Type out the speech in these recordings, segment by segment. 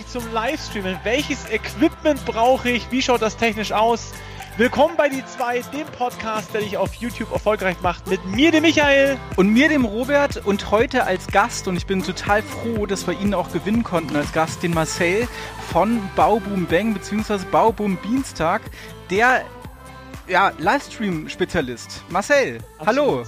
ich zum Livestreamen? Welches Equipment brauche ich? Wie schaut das technisch aus? Willkommen bei die zwei, dem Podcast, der dich auf YouTube erfolgreich macht, mit mir, dem Michael. Und mir, dem Robert. Und heute als Gast, und ich bin total froh, dass wir ihn auch gewinnen konnten als Gast, den Marcel von Bauboom Bang bzw. Bauboom Dienstag, der ja, Livestream-Spezialist. Marcel, hallo.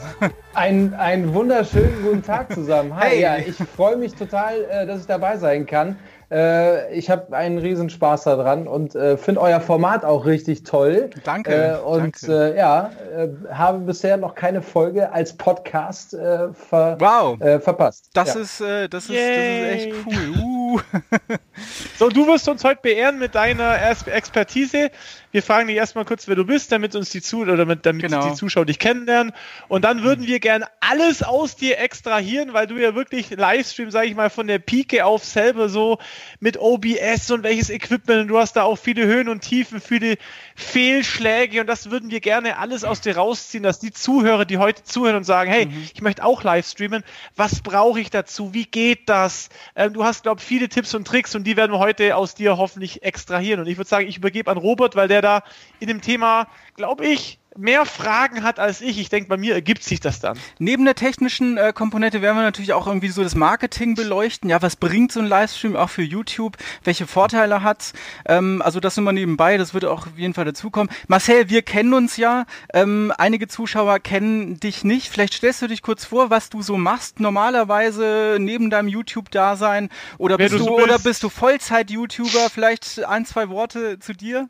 Ein, einen wunderschönen guten Tag zusammen. Hi, hey. ja, ich freue mich total, äh, dass ich dabei sein kann. Äh, ich habe einen riesen Spaß daran und äh, finde euer Format auch richtig toll. Danke. Äh, und danke. Äh, ja, äh, habe bisher noch keine Folge als Podcast äh, ver wow. verpasst. Das, ja. ist, das, ist, das ist echt cool. Uh. so, du wirst uns heute beehren mit deiner Expertise. Wir fragen dich erstmal kurz, wer du bist, damit uns die, Zu oder damit, damit genau. die Zuschauer dich kennenlernen. Und dann würden wir gerne alles aus dir extrahieren, weil du ja wirklich Livestream, sage ich mal, von der Pike auf selber so mit OBS und welches Equipment. Du hast da auch viele Höhen und Tiefen, viele Fehlschläge und das würden wir gerne alles aus dir rausziehen, dass die Zuhörer, die heute zuhören und sagen, hey, mhm. ich möchte auch live streamen, was brauche ich dazu? Wie geht das? Ähm, du hast, glaube ich, viele Tipps und Tricks und die werden wir heute aus dir hoffentlich extrahieren. Und ich würde sagen, ich übergebe an Robert, weil der da in dem Thema, glaube ich, mehr Fragen hat als ich. Ich denke, bei mir ergibt sich das dann. Neben der technischen äh, Komponente werden wir natürlich auch irgendwie so das Marketing beleuchten. Ja, was bringt so ein Livestream auch für YouTube? Welche Vorteile hat ähm, Also das immer nebenbei, das wird auch auf jeden Fall dazukommen. Marcel, wir kennen uns ja. Ähm, einige Zuschauer kennen dich nicht. Vielleicht stellst du dich kurz vor, was du so machst normalerweise neben deinem YouTube-Dasein. Oder, bist du, so oder bist du Vollzeit-YouTuber? Vielleicht ein, zwei Worte zu dir?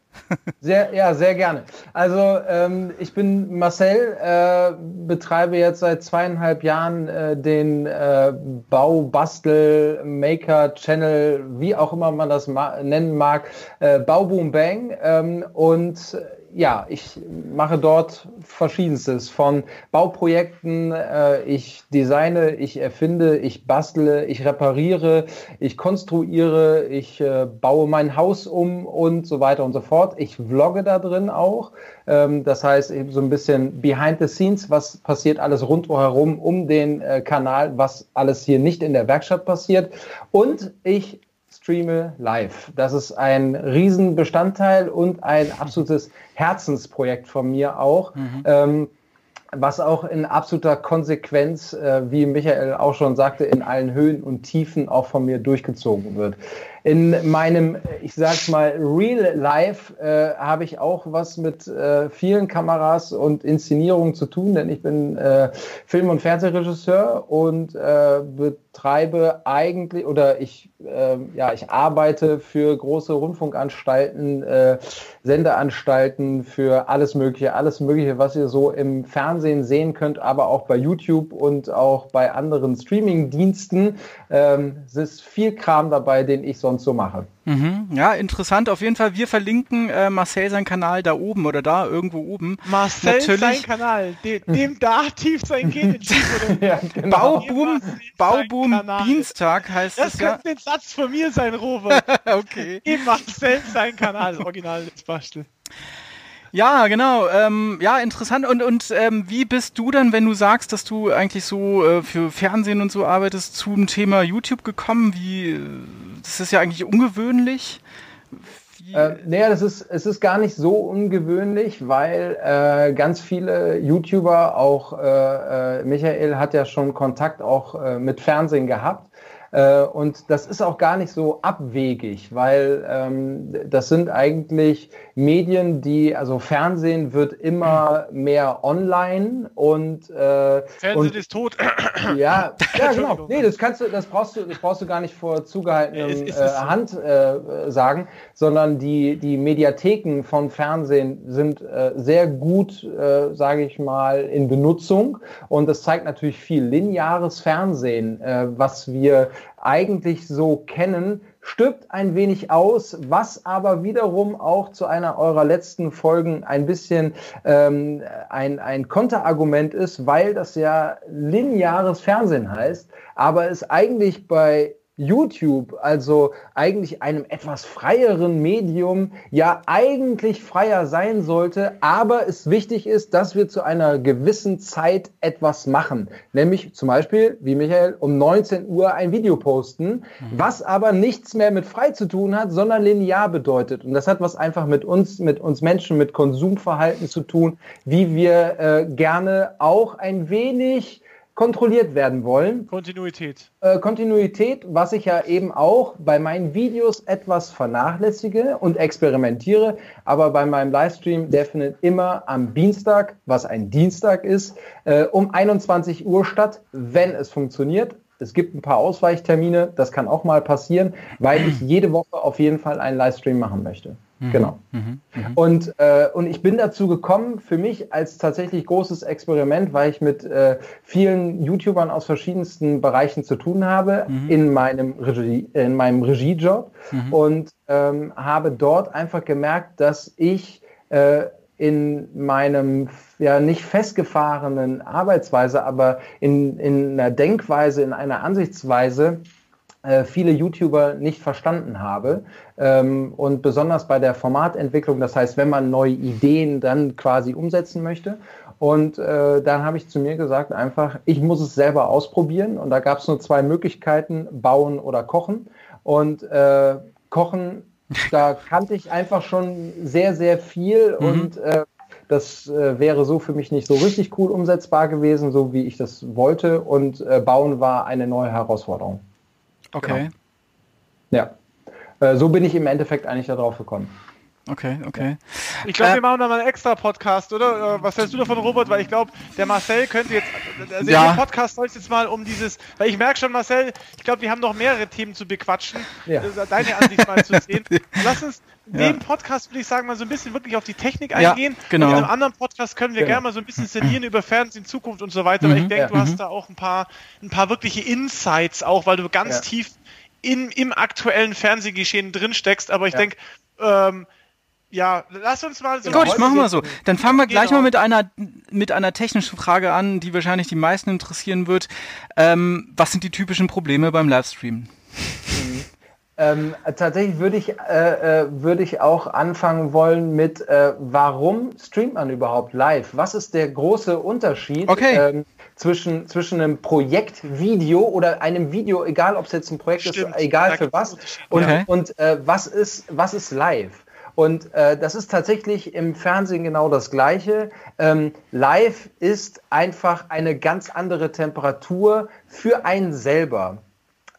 Sehr, ja, sehr gerne. Also ähm, ich bin Marcel, äh, betreibe jetzt seit zweieinhalb Jahren äh, den äh, Bau, Bastel, Maker Channel, wie auch immer man das ma nennen mag, äh, Bauboom Bang. Ähm, und ja, ich mache dort verschiedenstes von Bauprojekten. Äh, ich designe, ich erfinde, ich bastle, ich repariere, ich konstruiere, ich äh, baue mein Haus um und so weiter und so fort. Ich vlogge da drin auch. Ähm, das heißt, eben so ein bisschen behind the scenes, was passiert alles rundherum um den äh, Kanal, was alles hier nicht in der Werkstatt passiert. Und ich streame live. Das ist ein Riesenbestandteil und ein absolutes Herzensprojekt von mir auch. Mhm. Ähm, was auch in absoluter Konsequenz, äh, wie Michael auch schon sagte, in allen Höhen und Tiefen auch von mir durchgezogen wird. In meinem, ich sag's mal, Real Life äh, habe ich auch was mit äh, vielen Kameras und Inszenierungen zu tun, denn ich bin äh, Film- und Fernsehregisseur und äh, betreibe eigentlich oder ich äh, ja ich arbeite für große Rundfunkanstalten, äh, Sendeanstalten, für alles Mögliche, alles Mögliche, was ihr so im Fernsehen sehen könnt, aber auch bei YouTube und auch bei anderen Streaming-Diensten. Ähm, es ist viel Kram dabei, den ich sonst so mache. Mhm. Ja, interessant. Auf jeden Fall, wir verlinken äh, Marcel seinen Kanal da oben oder da irgendwo oben. Marcel Natürlich. sein Kanal, dem, dem da tief sein geht. ja, genau. Bauboom, Bauboom Dienstag heißt das. Das könnte ja. ein Satz von mir sein, Robert. okay. Dem Marcel sein Kanal, Original des Bastel. Ja, genau. Ähm, ja, interessant. Und, und ähm, wie bist du dann, wenn du sagst, dass du eigentlich so äh, für Fernsehen und so arbeitest, zum Thema YouTube gekommen? Wie, das ist ja eigentlich ungewöhnlich. Äh, naja, das ist, es ist gar nicht so ungewöhnlich, weil äh, ganz viele YouTuber, auch äh, äh Michael hat ja schon Kontakt auch äh, mit Fernsehen gehabt. Äh, und das ist auch gar nicht so abwegig, weil ähm, das sind eigentlich Medien, die, also Fernsehen wird immer mehr online und äh, Fernsehen und, ist tot. Ja, ja genau. Nee, das kannst du, das brauchst du, das brauchst du gar nicht vor zugehaltener äh, äh, Hand äh, sagen, sondern die, die Mediatheken von Fernsehen sind äh, sehr gut, äh, sage ich mal, in Benutzung. Und das zeigt natürlich viel lineares Fernsehen, äh, was wir eigentlich so kennen, stirbt ein wenig aus, was aber wiederum auch zu einer eurer letzten Folgen ein bisschen ähm, ein, ein Konterargument ist, weil das ja lineares Fernsehen heißt, aber es eigentlich bei YouTube, also eigentlich einem etwas freieren Medium, ja eigentlich freier sein sollte, aber es wichtig ist, dass wir zu einer gewissen Zeit etwas machen. Nämlich zum Beispiel, wie Michael, um 19 Uhr ein Video posten, mhm. was aber nichts mehr mit frei zu tun hat, sondern linear bedeutet. Und das hat was einfach mit uns, mit uns Menschen, mit Konsumverhalten zu tun, wie wir äh, gerne auch ein wenig kontrolliert werden wollen. Kontinuität. Äh, Kontinuität, was ich ja eben auch bei meinen Videos etwas vernachlässige und experimentiere, aber bei meinem Livestream, der findet immer am Dienstag, was ein Dienstag ist, äh, um 21 Uhr statt, wenn es funktioniert. Es gibt ein paar Ausweichtermine, das kann auch mal passieren, weil ich jede Woche auf jeden Fall einen Livestream machen möchte. Mhm. Genau. Mhm. Mhm. Und, äh, und ich bin dazu gekommen, für mich als tatsächlich großes Experiment, weil ich mit äh, vielen YouTubern aus verschiedensten Bereichen zu tun habe mhm. in meinem Regie, in meinem Regiejob mhm. und ähm, habe dort einfach gemerkt, dass ich äh, in meinem ja nicht festgefahrenen Arbeitsweise, aber in, in einer Denkweise, in einer Ansichtsweise viele YouTuber nicht verstanden habe. Ähm, und besonders bei der Formatentwicklung, das heißt, wenn man neue Ideen dann quasi umsetzen möchte. Und äh, dann habe ich zu mir gesagt, einfach, ich muss es selber ausprobieren. Und da gab es nur zwei Möglichkeiten, bauen oder kochen. Und äh, kochen, da kannte ich einfach schon sehr, sehr viel. Mhm. Und äh, das äh, wäre so für mich nicht so richtig cool umsetzbar gewesen, so wie ich das wollte. Und äh, bauen war eine neue Herausforderung. Okay. Genau. Ja. Äh, so bin ich im Endeffekt eigentlich darauf gekommen. Okay, okay. Ich glaube, äh, wir machen da mal einen extra Podcast, oder? Äh, was hältst du davon, Robert? Weil ich glaube, der Marcel könnte jetzt, also ja. der Podcast soll jetzt mal um dieses, weil ich merke schon, Marcel, ich glaube, wir haben noch mehrere Themen zu bequatschen, ja. Äh, deine Ansicht mal zu sehen. Lass uns in ja. dem Podcast, würde ich sagen, mal so ein bisschen wirklich auf die Technik eingehen. Ja, genau. Und in einem anderen Podcast können wir genau. gerne mal so ein bisschen sinnieren über Fernsehen, Zukunft und so weiter. Mhm, weil ich denke, du hast mhm. da auch ein paar, ein paar wirkliche Insights auch, weil du ganz tief in, im aktuellen Fernsehgeschehen drin steckst. Aber ich denke, ähm, ja, lass uns mal so. Gut, machen wir so. Dann fangen wir gleich genau. mal mit einer, mit einer technischen Frage an, die wahrscheinlich die meisten interessieren wird. Ähm, was sind die typischen Probleme beim Livestream? Ähm, tatsächlich würde ich, äh, äh, würde ich auch anfangen wollen mit, äh, warum streamt man überhaupt live? Was ist der große Unterschied okay. ähm, zwischen, zwischen einem Projektvideo oder einem Video, egal ob es jetzt ein Projekt Stimmt. ist, egal für was, und, okay. und äh, was, ist, was ist live? Und äh, das ist tatsächlich im Fernsehen genau das Gleiche. Ähm, live ist einfach eine ganz andere Temperatur für einen selber,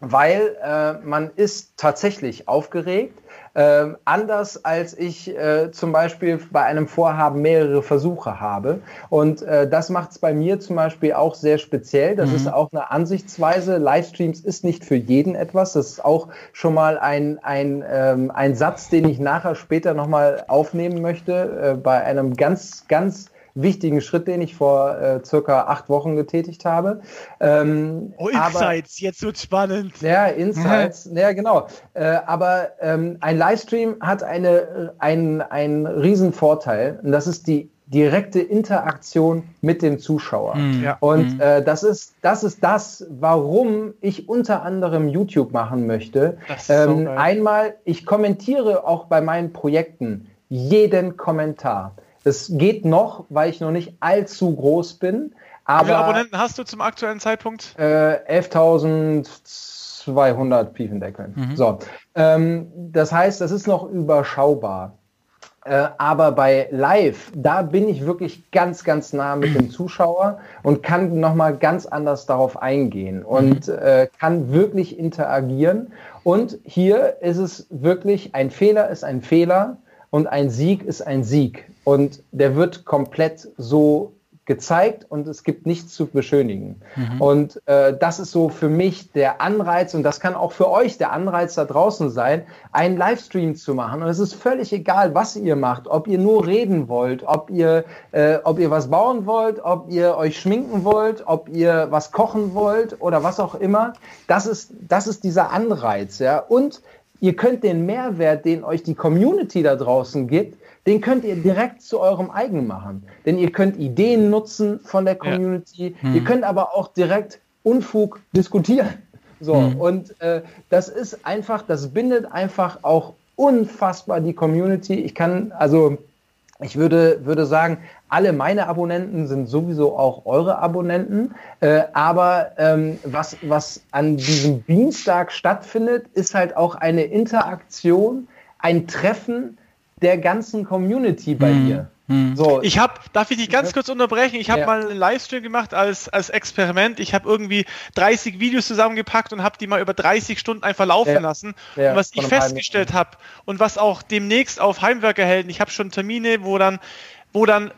weil äh, man ist tatsächlich aufgeregt. Äh, anders als ich äh, zum Beispiel bei einem Vorhaben mehrere Versuche habe. Und äh, das macht es bei mir zum Beispiel auch sehr speziell. Das mhm. ist auch eine Ansichtsweise. Livestreams ist nicht für jeden etwas. Das ist auch schon mal ein, ein, ähm, ein Satz, den ich nachher später nochmal aufnehmen möchte, äh, bei einem ganz, ganz wichtigen Schritt, den ich vor äh, circa acht Wochen getätigt habe. Ähm, oh, Insights, aber, jetzt wird spannend. Ja, Insights, mhm. ja genau. Äh, aber ähm, ein Livestream hat eine, ein, einen riesen Vorteil und das ist die direkte Interaktion mit dem Zuschauer. Mhm. Und mhm. äh, das, ist, das ist das, warum ich unter anderem YouTube machen möchte. Ähm, so einmal, ich kommentiere auch bei meinen Projekten jeden Kommentar. Es geht noch, weil ich noch nicht allzu groß bin. Aber, Wie viele Abonnenten hast du zum aktuellen Zeitpunkt? Äh, 11.200 Piefendeckeln. Mhm. So, ähm, das heißt, das ist noch überschaubar. Äh, aber bei Live, da bin ich wirklich ganz, ganz nah mit dem Zuschauer und kann nochmal ganz anders darauf eingehen und mhm. äh, kann wirklich interagieren. Und hier ist es wirklich, ein Fehler ist ein Fehler und ein Sieg ist ein Sieg. Und der wird komplett so gezeigt und es gibt nichts zu beschönigen. Mhm. Und äh, das ist so für mich der Anreiz und das kann auch für euch der Anreiz da draußen sein, einen Livestream zu machen. Und es ist völlig egal, was ihr macht, ob ihr nur reden wollt, ob ihr, äh, ob ihr was bauen wollt, ob ihr euch schminken wollt, ob ihr was kochen wollt oder was auch immer. Das ist, das ist dieser Anreiz, ja. Und ihr könnt den Mehrwert, den euch die Community da draußen gibt, den könnt ihr direkt zu eurem eigenen machen. Denn ihr könnt Ideen nutzen von der Community. Ja. Hm. Ihr könnt aber auch direkt Unfug diskutieren. So, mhm. und äh, das ist einfach, das bindet einfach auch unfassbar die Community. Ich kann, also ich würde, würde sagen, alle meine Abonnenten sind sowieso auch eure Abonnenten. Äh, aber ähm, was, was an diesem Dienstag stattfindet, ist halt auch eine Interaktion, ein Treffen der ganzen Community bei mhm. mir. Hm. So. Ich habe, darf ich dich ganz kurz unterbrechen? Ich habe ja. mal einen Livestream gemacht als, als Experiment. Ich habe irgendwie 30 Videos zusammengepackt und habe die mal über 30 Stunden einfach laufen ja. lassen. Ja, und was ich festgestellt habe und was auch demnächst auf Heimwerkerhelden, ich habe schon Termine, wo dann, wo dann,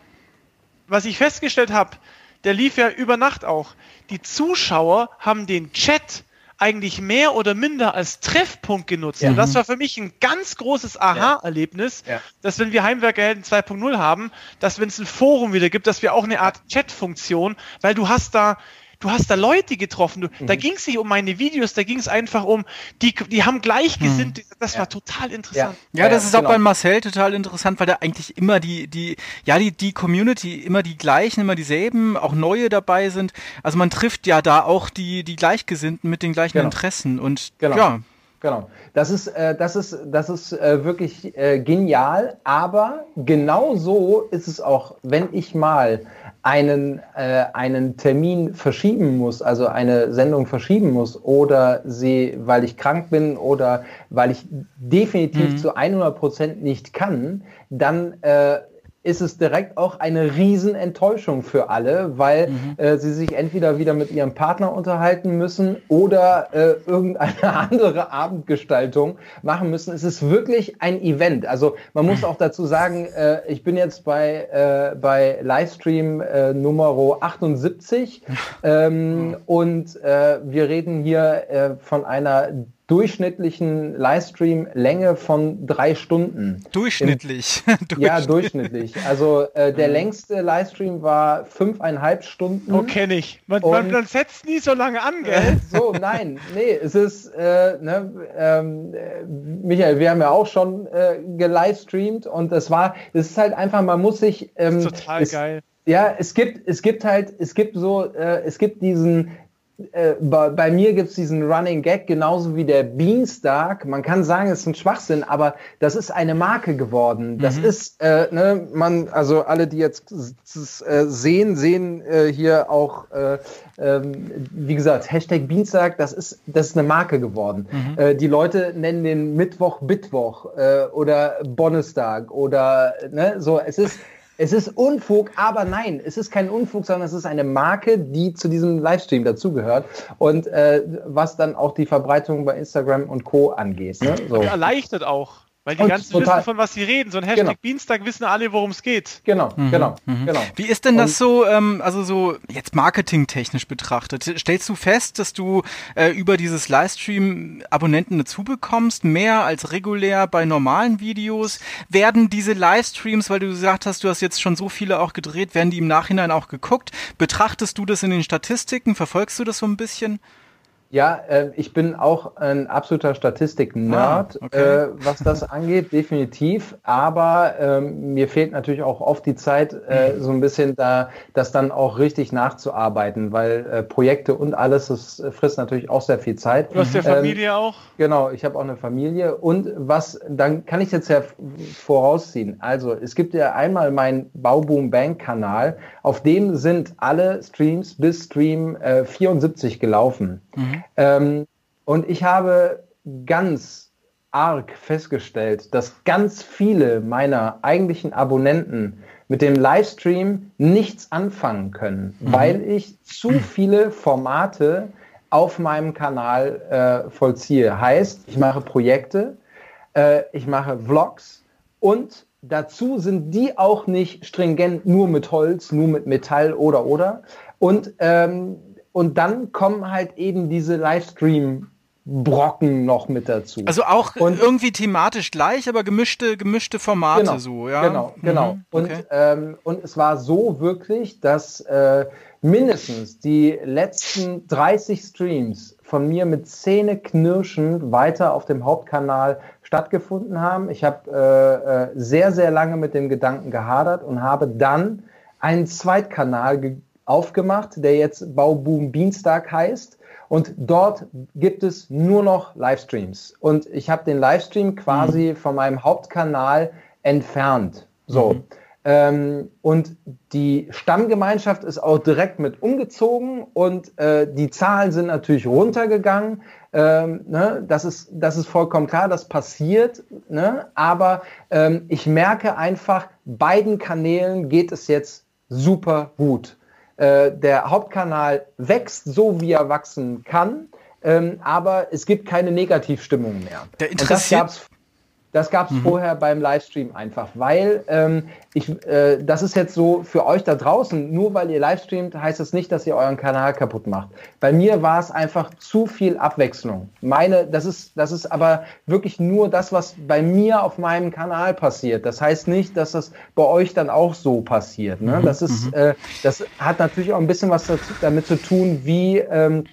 was ich festgestellt habe, der lief ja über Nacht auch. Die Zuschauer haben den Chat eigentlich mehr oder minder als Treffpunkt genutzt. Ja. Und das war für mich ein ganz großes Aha-Erlebnis, ja. dass wenn wir Heimwerkerhelden 2.0 haben, dass wenn es ein Forum wieder gibt, dass wir auch eine Art Chat-Funktion, weil du hast da du hast da Leute getroffen. Du, mhm. Da ging es nicht um meine Videos, da ging es einfach um, die, die haben gleichgesinnt. Mhm. Das ja. war total interessant. Ja, ja das ist genau. auch bei Marcel total interessant, weil da eigentlich immer die, die, ja, die, die Community, immer die gleichen, immer dieselben, auch neue dabei sind. Also man trifft ja da auch die, die Gleichgesinnten mit den gleichen genau. Interessen und genau. ja. Genau. Das ist, äh, das ist, das ist äh, wirklich äh, genial, aber genau so ist es auch, wenn ich mal einen, äh, einen Termin verschieben muss, also eine Sendung verschieben muss oder sie, weil ich krank bin oder weil ich definitiv mhm. zu 100 Prozent nicht kann, dann äh, ist es direkt auch eine Riesenenttäuschung für alle, weil mhm. äh, sie sich entweder wieder mit ihrem Partner unterhalten müssen oder äh, irgendeine andere Abendgestaltung machen müssen. Es ist wirklich ein Event. Also man muss auch dazu sagen, äh, ich bin jetzt bei, äh, bei Livestream äh, Nummer 78 ähm, und äh, wir reden hier äh, von einer durchschnittlichen Livestream-Länge von drei Stunden. Durchschnittlich. Im, ja, durchschnittlich. Also äh, der längste Livestream war fünfeinhalb Stunden. Oh, kenne ich. Man, man, man, setzt nie so lange an, gell? Äh, so, nein, nee, es ist, äh, ne, ähm, Michael, wir haben ja auch schon äh, gelivestreamt und es war, es ist halt einfach, man muss sich. Ähm, total es, geil. Ja, es gibt, es gibt halt, es gibt so, äh, es gibt diesen, äh, bei, bei, mir gibt es diesen Running Gag, genauso wie der Beanstalk. Man kann sagen, es ist ein Schwachsinn, aber das ist eine Marke geworden. Das mhm. ist, äh, ne, man, also alle, die jetzt äh, sehen, sehen äh, hier auch, äh, ähm, wie gesagt, Hashtag Beanstalk, das ist, das ist eine Marke geworden. Mhm. Äh, die Leute nennen den Mittwoch Bittwoch oder Bonnestag oder, ne, so, es ist, es ist Unfug, aber nein, es ist kein Unfug, sondern es ist eine Marke, die zu diesem Livestream dazugehört und äh, was dann auch die Verbreitung bei Instagram und Co. angeht. Ne? So. Erleichtert auch. Weil die und ganzen total. wissen, von was sie reden. So ein Hashtag genau. Dienstag wissen alle, worum es geht. Genau, mhm. genau, mhm. genau. Wie ist denn das so, ähm, also so jetzt marketingtechnisch betrachtet? Stellst du fest, dass du äh, über dieses Livestream Abonnenten dazu bekommst, mehr als regulär bei normalen Videos? Werden diese Livestreams, weil du gesagt hast, du hast jetzt schon so viele auch gedreht, werden die im Nachhinein auch geguckt? Betrachtest du das in den Statistiken? Verfolgst du das so ein bisschen? Ja, äh, ich bin auch ein absoluter Statistik-Nerd, ah, okay. äh, was das angeht, definitiv. Aber ähm, mir fehlt natürlich auch oft die Zeit, äh, mhm. so ein bisschen da, das dann auch richtig nachzuarbeiten, weil äh, Projekte und alles, das frisst natürlich auch sehr viel Zeit. Du hast ja ähm, Familie ähm, auch? Genau, ich habe auch eine Familie. Und was, dann kann ich jetzt ja vorausziehen. Also, es gibt ja einmal meinen Bauboom Bank Kanal, auf dem sind alle Streams bis Stream 74 äh, gelaufen. Mhm. Ähm, und ich habe ganz arg festgestellt, dass ganz viele meiner eigentlichen Abonnenten mit dem Livestream nichts anfangen können, mhm. weil ich zu viele Formate auf meinem Kanal äh, vollziehe. Heißt, ich mache Projekte, äh, ich mache Vlogs und dazu sind die auch nicht stringent nur mit Holz, nur mit Metall oder oder. Und ähm, und dann kommen halt eben diese Livestream Brocken noch mit dazu. Also auch und, irgendwie thematisch gleich, aber gemischte, gemischte Formate genau, so, ja. Genau, genau. Mhm, okay. und, ähm, und es war so wirklich, dass äh, mindestens die letzten 30 Streams von mir mit Zähneknirschen weiter auf dem Hauptkanal stattgefunden haben. Ich habe äh, äh, sehr, sehr lange mit dem Gedanken gehadert und habe dann einen Zweitkanal aufgemacht, der jetzt Bauboom Beanstalk heißt. Und dort gibt es nur noch Livestreams. Und ich habe den Livestream quasi mhm. von meinem Hauptkanal entfernt. So. Mhm. Ähm, und die Stammgemeinschaft ist auch direkt mit umgezogen und äh, die Zahlen sind natürlich runtergegangen. Ähm, ne? das, ist, das ist vollkommen klar, das passiert. Ne? Aber ähm, ich merke einfach, beiden Kanälen geht es jetzt super gut. Äh, der Hauptkanal wächst so, wie er wachsen kann. Ähm, aber es gibt keine Negativstimmung mehr. Der interessiert, das gab es mhm. vorher beim Livestream einfach, weil ähm, ich, äh, das ist jetzt so für euch da draußen, nur weil ihr Livestreamt, heißt das nicht, dass ihr euren Kanal kaputt macht. Bei mir war es einfach zu viel Abwechslung. Meine, das ist, das ist aber wirklich nur das, was bei mir auf meinem Kanal passiert. Das heißt nicht, dass das bei euch dann auch so passiert. Ne? Mhm. Das ist, mhm. äh, das hat natürlich auch ein bisschen was dazu, damit zu tun, wie ähm,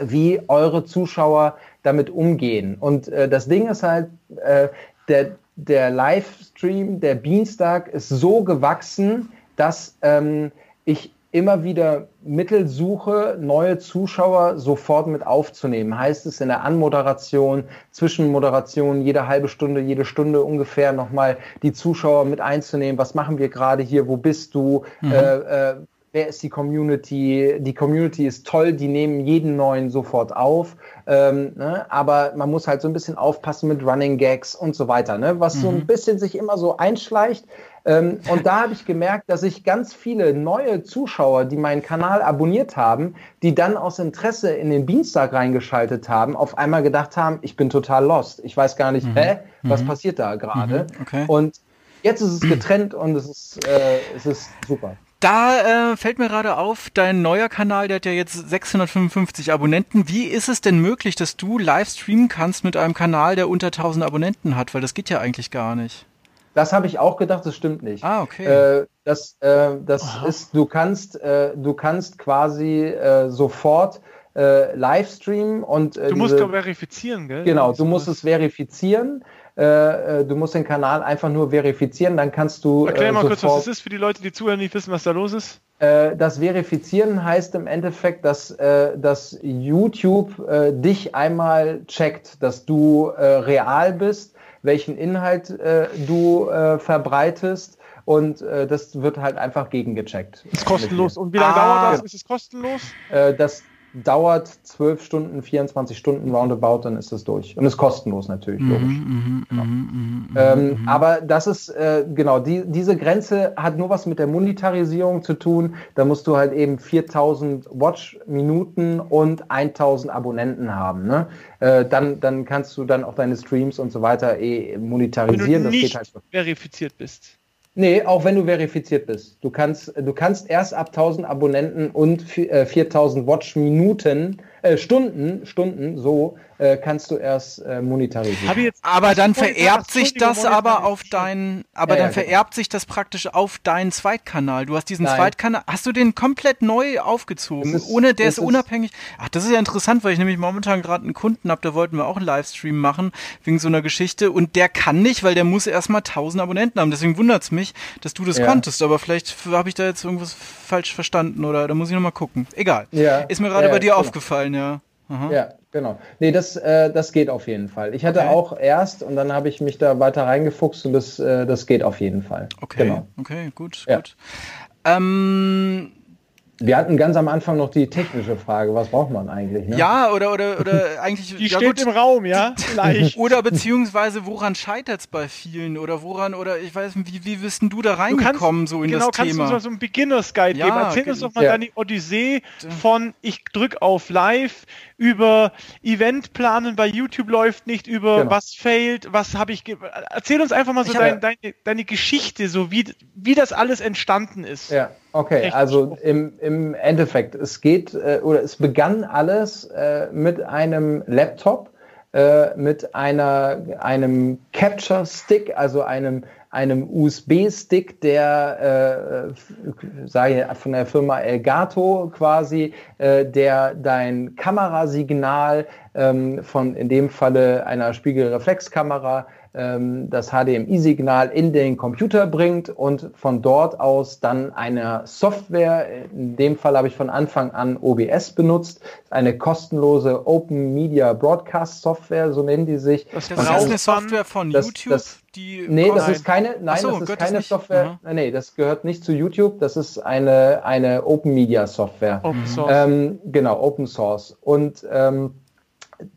wie eure Zuschauer damit umgehen. Und äh, das Ding ist halt, äh, der, der Livestream, der Beanstalk ist so gewachsen, dass ähm, ich immer wieder Mittel suche, neue Zuschauer sofort mit aufzunehmen. Heißt es in der Anmoderation, Zwischenmoderation, jede halbe Stunde, jede Stunde ungefähr nochmal die Zuschauer mit einzunehmen. Was machen wir gerade hier? Wo bist du? Mhm. Äh, äh, wer ist die Community? Die Community ist toll, die nehmen jeden neuen sofort auf. Ähm, ne? Aber man muss halt so ein bisschen aufpassen mit Running Gags und so weiter, ne? was mhm. so ein mhm. bisschen sich immer so einschleicht. Ähm, und da habe ich gemerkt, dass ich ganz viele neue Zuschauer, die meinen Kanal abonniert haben, die dann aus Interesse in den Dienstag reingeschaltet haben, auf einmal gedacht haben, ich bin total lost. Ich weiß gar nicht, mhm. hä, was mhm. passiert da gerade? Mhm. Okay. Und jetzt ist es getrennt und es ist, äh, es ist super. Da äh, fällt mir gerade auf, dein neuer Kanal, der hat ja jetzt 655 Abonnenten. Wie ist es denn möglich, dass du live streamen kannst mit einem Kanal, der unter 1000 Abonnenten hat? Weil das geht ja eigentlich gar nicht. Das habe ich auch gedacht, das stimmt nicht. Ah, okay. Äh, das äh, das ist, du kannst, äh, du kannst quasi äh, sofort äh, live streamen und. Äh, du musst diese, verifizieren, gell? Genau, du musst es verifizieren. Äh, äh, du musst den Kanal einfach nur verifizieren, dann kannst du. Erklär äh, mal kurz, was das ist für die Leute, die zuhören, nicht wissen, was da los ist. Das Verifizieren heißt im Endeffekt, dass, dass YouTube dich einmal checkt, dass du real bist, welchen Inhalt du verbreitest und äh, das wird halt einfach gegengecheckt. Ist kostenlos. Und wie lange ah, dauert das? Ist es kostenlos? Äh, das dauert 12 Stunden, 24 Stunden roundabout, dann ist es durch. Und ist kostenlos natürlich, mhm, logisch. Mm, mm, mm, ähm, aber das ist, äh, genau, die, diese Grenze hat nur was mit der Monetarisierung zu tun. Da musst du halt eben 4000 Watch-Minuten und 1000 Abonnenten haben. Ne? Äh, dann, dann kannst du dann auch deine Streams und so weiter eh monetarisieren. Wenn du nicht halt verifiziert bist. Nee, auch wenn du verifiziert bist. Du kannst, du kannst erst ab 1000 Abonnenten und 4000 äh, Watch-Minuten, äh, Stunden, Stunden, so äh, kannst du erst äh, monetarisieren. aber dann vererbt sich das aber auf deinen, aber ja, dann ja, genau. vererbt genau. sich das praktisch auf deinen Zweitkanal. Du hast diesen Nein. Zweitkanal, hast du den komplett neu aufgezogen, ist, ohne, der ist, ist unabhängig. Ach, das ist ja interessant, weil ich nämlich momentan gerade einen Kunden habe, da wollten wir auch einen Livestream machen, wegen so einer Geschichte und der kann nicht, weil der muss erstmal 1000 Abonnenten haben. Deswegen wundert's mich, dass du das ja. konntest, aber vielleicht habe ich da jetzt irgendwas falsch verstanden oder da muss ich nochmal gucken. Egal. Ja. Ist mir gerade bei dir genau. Aufgefallen, ja. Aha. Ja, genau. Nee, das, äh, das geht auf jeden Fall. Ich hatte okay. auch erst und dann habe ich mich da weiter reingefuchst und das, äh, das geht auf jeden Fall. Okay, genau. okay, gut, ja. gut. Ähm, wir hatten ganz am Anfang noch die technische Frage, was braucht man eigentlich? Ne? Ja, oder, oder, oder eigentlich. Die ja steht gut. im Raum, ja? Vielleicht. oder beziehungsweise, woran scheitert es bei vielen? Oder woran, oder ich weiß nicht, wie, wie bist denn du da reingekommen, kannst, so in genau, das Thema? Genau, kannst du so einen Beginners Guide ja, geben? Erzähl uns doch mal ja. deine Odyssee von ich drück auf Live über Event planen bei YouTube läuft nicht, über genau. was failt, was habe ich. Erzähl uns einfach mal so dein, deine, deine Geschichte, so wie, wie das alles entstanden ist. Ja. Okay, also im, im Endeffekt, es geht äh, oder es begann alles äh, mit einem Laptop, äh, mit einer, einem Capture Stick, also einem einem USB-Stick, der, äh, sage ich, von der Firma Elgato quasi, äh, der dein Kamerasignal ähm, von in dem Falle einer Spiegelreflexkamera das HDMI-Signal in den Computer bringt und von dort aus dann eine Software, in dem Fall habe ich von Anfang an OBS benutzt, eine kostenlose Open Media Broadcast Software, so nennen die sich. Das, das ist eine Software von das, YouTube? Das, die nee, das ist keine, nein, so, das ist keine das Software. Nein, nee, das gehört nicht zu YouTube. Das ist eine, eine Open Media Software. Open Source. Ähm, genau, Open Source. Und ähm,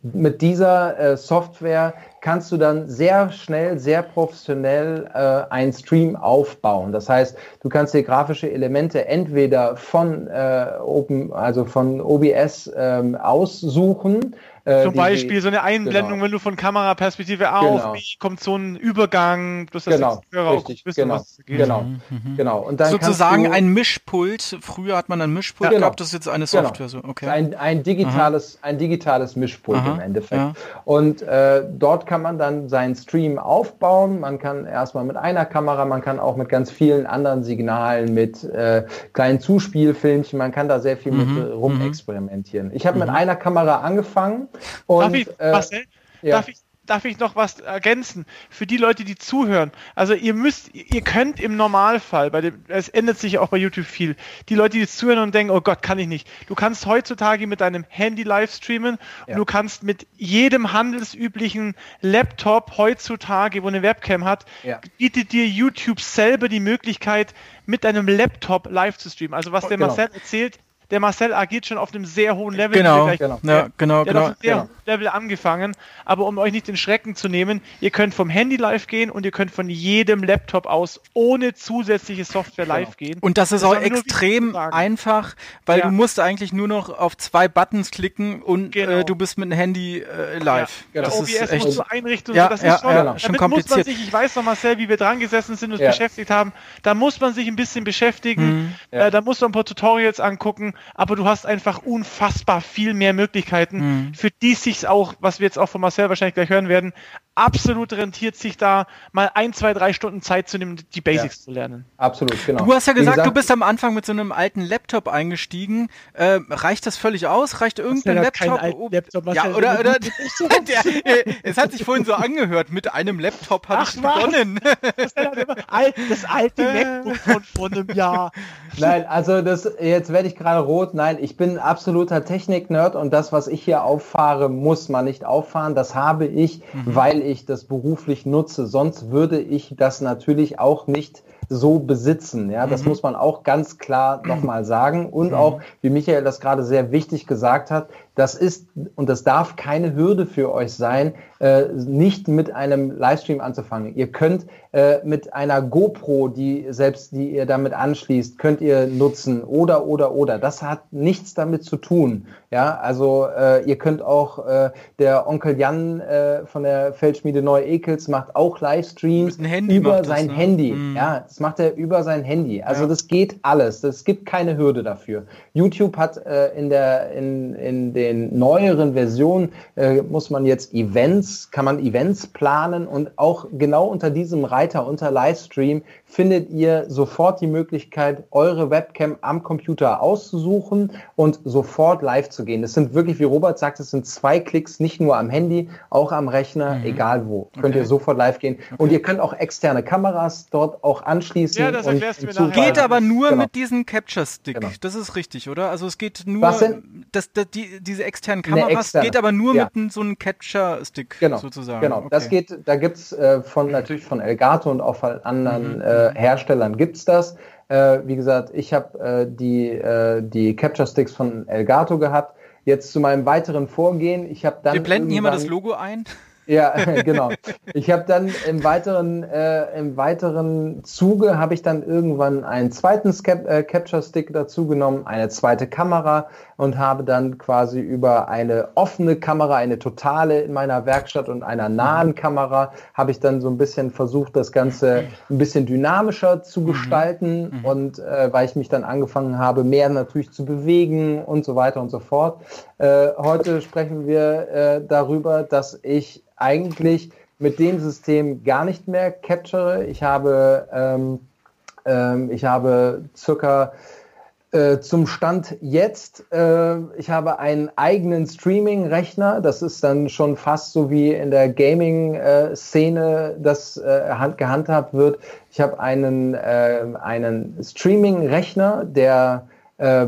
mit dieser äh, Software kannst du dann sehr schnell, sehr professionell äh, einen Stream aufbauen. Das heißt, du kannst dir grafische Elemente entweder von äh, Open, also von OBS ähm, aussuchen äh, Zum Beispiel so eine Einblendung, genau. wenn du von Kameraperspektive auf, genau. wie kommt so ein Übergang, bloß das genau. Richtig, wissen, genau. genau. Mhm. genau. Und dann Sozusagen ein Mischpult. Früher hat man ein Mischpult ja, gehabt, das ist jetzt eine genau. Software. So. Okay. Ein, ein digitales, ein digitales Mischpult Aha. im Endeffekt. Ja. Und äh, dort kann man dann seinen Stream aufbauen. Man kann erstmal mit einer Kamera, man kann auch mit ganz vielen anderen Signalen, mit äh, kleinen Zuspielfilmchen, man kann da sehr viel mhm. mit rumexperimentieren. Ich habe mhm. mit einer Kamera angefangen und, darf ich, äh, Marcel, ja. darf, ich, darf ich noch was ergänzen? Für die Leute, die zuhören. Also ihr müsst, ihr könnt im Normalfall, bei dem, es ändert sich auch bei YouTube viel, die Leute, die zuhören und denken, oh Gott, kann ich nicht. Du kannst heutzutage mit deinem Handy live streamen ja. und du kannst mit jedem handelsüblichen Laptop heutzutage, wo eine Webcam hat, ja. bietet dir YouTube selber die Möglichkeit, mit deinem Laptop live zu streamen. Also was der genau. Marcel erzählt, der Marcel agiert schon auf einem sehr hohen Level. Genau, genau, ja, genau, der genau. Hat auf einem sehr genau. hohen Level angefangen. Aber um euch nicht den Schrecken zu nehmen, ihr könnt vom Handy live gehen und ihr könnt von jedem Laptop aus ohne zusätzliche Software genau. live gehen. Und das ist das auch extrem einfach, weil ja. du musst eigentlich nur noch auf zwei Buttons klicken und äh, genau. äh, du bist mit dem Handy äh, live. Ja, das OBS ist echt, musst du einrichten. Ja, so. das ja, ist schon, ja, schon kompliziert. Sich, ich weiß noch, Marcel, wie wir dran gesessen sind und uns beschäftigt haben, da muss man sich ein bisschen beschäftigen, mhm. äh, da musst du ein paar Tutorials angucken, aber du hast einfach unfassbar viel mehr Möglichkeiten, mhm. für die sich auch, was wir jetzt auch von Marcel wahrscheinlich gleich hören werden, absolut rentiert sich da mal ein, zwei, drei Stunden Zeit zu nehmen, die Basics ja. zu lernen. Absolut, genau. Du hast ja gesagt, gesagt, du bist am Anfang mit so einem alten Laptop eingestiegen. Äh, reicht das völlig aus? Reicht irgendein Laptop? Laptop ja, oder, oder der, es hat sich vorhin so angehört, mit einem Laptop habe ich begonnen. Das, das alte MacBook von vor einem Jahr. Nein, also das, jetzt werde ich gerade rot. Nein, ich bin absoluter Technik-Nerd und das, was ich hier auffahre, muss man nicht auffahren. Das habe ich, mhm. weil ich das beruflich nutze. Sonst würde ich das natürlich auch nicht so besitzen. Ja, das mhm. muss man auch ganz klar nochmal sagen. Und mhm. auch, wie Michael das gerade sehr wichtig gesagt hat, das ist und das darf keine Hürde für euch sein, äh, nicht mit einem Livestream anzufangen. Ihr könnt äh, mit einer GoPro, die selbst die ihr damit anschließt, könnt ihr nutzen oder oder oder. Das hat nichts damit zu tun. Ja, also äh, ihr könnt auch äh, der Onkel Jan äh, von der Feldschmiede Neu Ekels macht auch Livestreams über sein das, ne? Handy. Mhm. Ja, das macht er über sein Handy. Also ja. das geht alles. Es gibt keine Hürde dafür. YouTube hat äh, in der in in den neueren Versionen äh, muss man jetzt Events, kann man Events planen und auch genau unter diesem Reiter unter Livestream findet ihr sofort die Möglichkeit, eure Webcam am Computer auszusuchen und sofort live zu gehen. Das sind wirklich, wie Robert sagt, es sind zwei Klicks, nicht nur am Handy, auch am Rechner, mhm. egal wo. Okay. Könnt ihr sofort live gehen. Okay. Und ihr könnt auch externe Kameras dort auch anschließen. Ja, das erklärst du mir nachher. Geht aber nur genau. mit diesem Capture Stick. Genau. Das ist richtig, oder? Also es geht nur, Was denn? Das, das, die, diese externen Kameras externe. geht aber nur ja. mit so einem Capture Stick genau. sozusagen. Genau, okay. das geht, da gibt es äh, von natürlich von Elgato und auch von anderen mhm. äh, Herstellern gibt es das. Äh, wie gesagt, ich habe äh, die, äh, die Capture Sticks von Elgato gehabt. Jetzt zu meinem weiteren Vorgehen. Ich habe dann. Wir blenden hier mal das Logo ein. Ja, genau. Ich habe dann im weiteren, äh, im weiteren Zuge habe ich dann irgendwann einen zweiten Scap äh, Capture Stick dazu genommen, eine zweite Kamera und habe dann quasi über eine offene Kamera, eine totale in meiner Werkstatt und einer nahen Kamera habe ich dann so ein bisschen versucht, das Ganze ein bisschen dynamischer zu mhm. gestalten mhm. und äh, weil ich mich dann angefangen habe, mehr natürlich zu bewegen und so weiter und so fort. Äh, heute sprechen wir äh, darüber, dass ich eigentlich mit dem System gar nicht mehr capture. Ich habe, ähm, ähm, ich habe circa äh, zum Stand jetzt, äh, ich habe einen eigenen Streaming-Rechner. Das ist dann schon fast so wie in der Gaming-Szene das äh, gehandhabt wird. Ich habe einen, äh, einen Streaming-Rechner, der äh,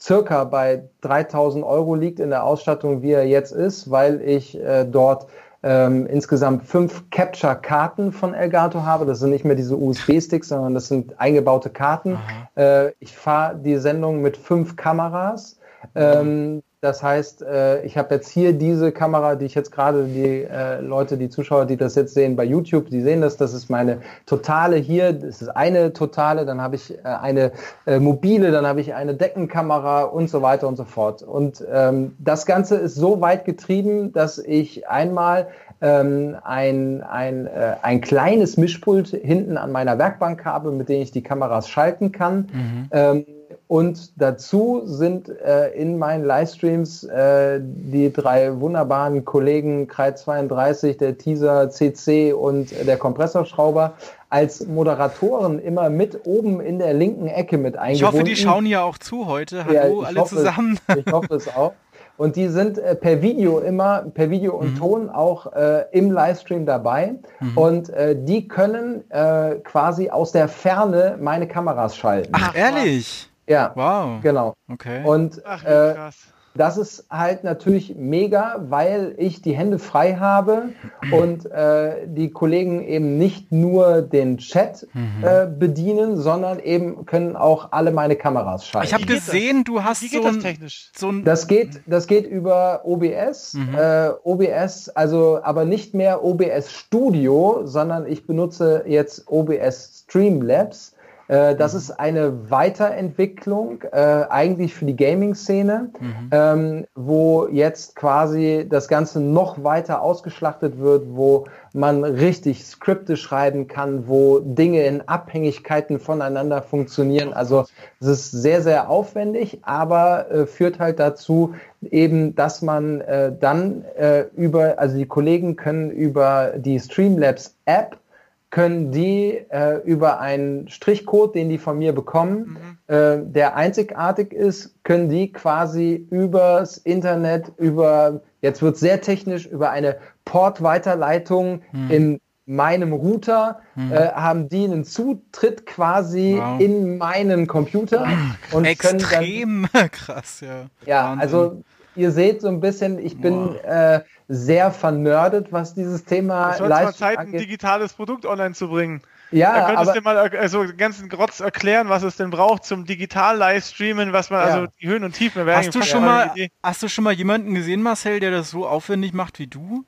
circa bei 3000 Euro liegt in der Ausstattung, wie er jetzt ist, weil ich äh, dort ähm, insgesamt fünf Capture-Karten von Elgato habe. Das sind nicht mehr diese USB-Sticks, sondern das sind eingebaute Karten. Äh, ich fahre die Sendung mit fünf Kameras. Ähm, das heißt, äh, ich habe jetzt hier diese Kamera, die ich jetzt gerade, die äh, Leute, die Zuschauer, die das jetzt sehen bei YouTube, die sehen das, das ist meine totale hier, das ist eine totale, dann habe ich äh, eine äh, mobile, dann habe ich eine Deckenkamera und so weiter und so fort. Und ähm, das Ganze ist so weit getrieben, dass ich einmal ähm, ein, ein, äh, ein kleines Mischpult hinten an meiner Werkbank habe, mit dem ich die Kameras schalten kann. Mhm. Ähm, und dazu sind äh, in meinen Livestreams äh, die drei wunderbaren Kollegen Kreis 32, der Teaser CC und der Kompressorschrauber als Moderatoren immer mit oben in der linken Ecke mit eingebunden. Ich hoffe, die schauen ja auch zu heute. Hallo, ja, alle zusammen. Es, ich hoffe es auch. Und die sind äh, per Video immer, per Video und mhm. Ton auch äh, im Livestream dabei. Mhm. Und äh, die können äh, quasi aus der Ferne meine Kameras schalten. Ach, ehrlich? Ja. Wow. Genau. Okay. Und Ach, äh, das ist halt natürlich mega, weil ich die Hände frei habe und äh, die Kollegen eben nicht nur den Chat mhm. äh, bedienen, sondern eben können auch alle meine Kameras schalten. Ich habe gesehen, du hast Wie geht so, ein, das technisch? so ein das geht, das geht über OBS, mhm. äh, OBS, also aber nicht mehr OBS Studio, sondern ich benutze jetzt OBS Streamlabs. Äh, das mhm. ist eine Weiterentwicklung äh, eigentlich für die Gaming-Szene, mhm. ähm, wo jetzt quasi das Ganze noch weiter ausgeschlachtet wird, wo man richtig Skripte schreiben kann, wo Dinge in Abhängigkeiten voneinander funktionieren. Also es ist sehr, sehr aufwendig, aber äh, führt halt dazu eben, dass man äh, dann äh, über, also die Kollegen können über die Streamlabs App können die äh, über einen Strichcode, den die von mir bekommen, mhm. äh, der einzigartig ist, können die quasi übers Internet, über, jetzt wird sehr technisch, über eine Portweiterleitung mhm. in meinem Router, mhm. äh, haben die einen Zutritt quasi wow. in meinen Computer. Und Extrem können dann, krass, ja. Ja, Wahnsinn. also ihr seht so ein bisschen, ich bin äh, sehr vernördet, was dieses Thema Es wird mal Zeit, ein digitales Produkt online zu bringen. Ja, da könntest aber, du mal also den ganzen Grotz erklären, was es denn braucht zum digital Livestreamen, was man ja. also die Höhen und Tiefen. Hast du schon mal, hast du schon mal jemanden gesehen, Marcel, der das so aufwendig macht wie du?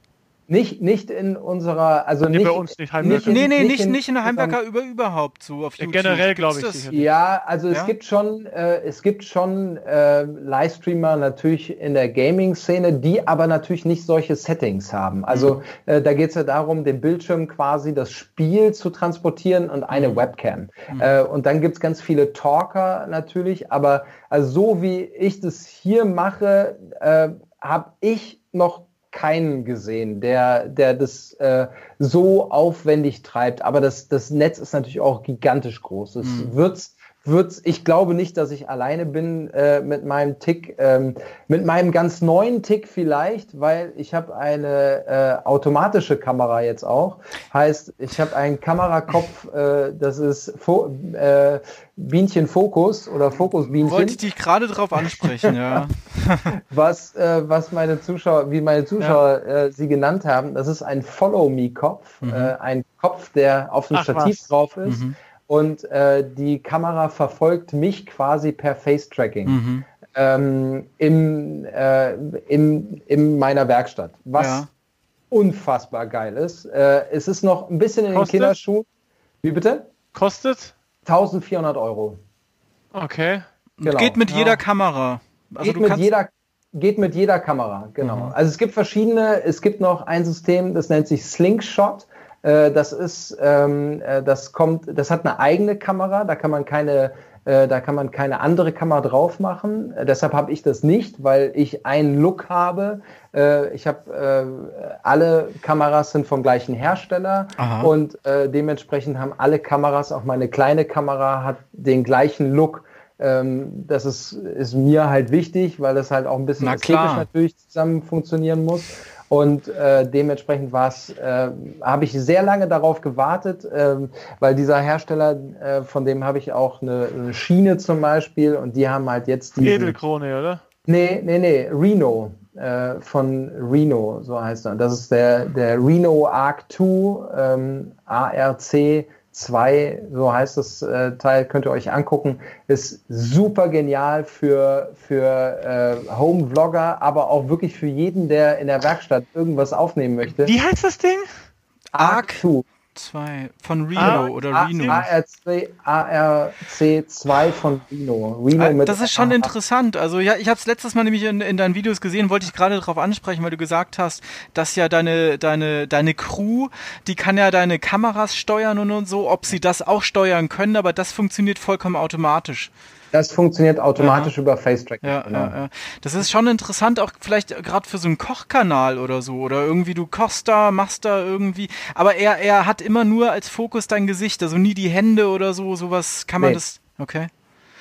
Nicht, nicht in unserer, also nee, nicht bei uns nicht Heimwerker. nee, nee, nicht, nicht in der Heimwerker über überhaupt so auf YouTube. Generell glaube ich. Ja, also ja? es gibt schon, äh, es gibt schon äh, Livestreamer natürlich in der Gaming-Szene, die aber natürlich nicht solche Settings haben. Also mhm. äh, da geht es ja darum, den Bildschirm quasi das Spiel zu transportieren und eine mhm. Webcam. Mhm. Äh, und dann gibt es ganz viele Talker natürlich, aber also so wie ich das hier mache, äh, habe ich noch keinen gesehen, der, der das äh, so aufwendig treibt. Aber das, das Netz ist natürlich auch gigantisch groß. Es mhm. wird's wird's, ich glaube nicht, dass ich alleine bin äh, mit meinem Tick, ähm, mit meinem ganz neuen Tick vielleicht, weil ich habe eine äh, automatische Kamera jetzt auch. Heißt, ich habe einen Kamerakopf, äh, das ist Fo äh, Bienchen Fokus oder Fokus Bienchen. Wollte ich dich gerade drauf ansprechen, ja. was, äh, was meine Zuschauer, wie meine Zuschauer ja. äh, sie genannt haben, das ist ein Follow-Me-Kopf, mhm. äh, ein Kopf, der auf dem Ach, Stativ was. drauf ist. Mhm und äh, die Kamera verfolgt mich quasi per Face-Tracking mhm. ähm, im, äh, im, in meiner Werkstatt, was ja. unfassbar geil ist. Äh, es ist noch ein bisschen in Kostet? den Kinderschuhen. Wie bitte? Kostet? 1400 Euro. Okay. Genau. Geht mit jeder Kamera. Also geht, mit jeder, geht mit jeder Kamera, genau. Mhm. Also es gibt verschiedene, es gibt noch ein System, das nennt sich Slingshot. Äh, das ist, ähm, äh, das kommt, das hat eine eigene Kamera, da kann man keine äh, da kann man keine andere Kamera drauf machen. Äh, deshalb habe ich das nicht, weil ich einen Look habe. Ich habe äh, alle Kameras sind vom gleichen Hersteller Aha. und äh, dementsprechend haben alle Kameras, auch meine kleine Kamera hat den gleichen Look. Ähm, das ist, ist mir halt wichtig, weil das halt auch ein bisschen ästhetisch natürlich zusammen funktionieren muss. Und äh, dementsprechend äh, habe ich sehr lange darauf gewartet, äh, weil dieser Hersteller, äh, von dem habe ich auch eine, eine, Schiene zum Beispiel und die haben halt jetzt die. Edelkrone, oder? Nee, nee, nee, Reno. Äh, von Reno, so heißt er. Das ist der, der Reno Arc 2 ähm, ARC 2, so heißt das äh, Teil, könnt ihr euch angucken. Ist super genial für, für äh, Home-Vlogger, aber auch wirklich für jeden, der in der Werkstatt irgendwas aufnehmen möchte. Wie heißt das Ding? Arc 2. 2 von Reno A oder Reno. ARC, ARC 2 von Reno. Reno ah, das ist schon interessant. Also ja, ich habe es letztes Mal nämlich in, in, deinen Videos gesehen, wollte ich gerade darauf ansprechen, weil du gesagt hast, dass ja deine, deine, deine Crew, die kann ja deine Kameras steuern und, und so, ob sie das auch steuern können, aber das funktioniert vollkommen automatisch. Das funktioniert automatisch ja. über Face-Tracking. Ja, genau. ja, ja. Das ist schon interessant, auch vielleicht gerade für so einen Kochkanal oder so. Oder irgendwie du kochst da, machst da irgendwie. Aber er, er hat immer nur als Fokus dein Gesicht, also nie die Hände oder so. Sowas kann man nee. das. Okay.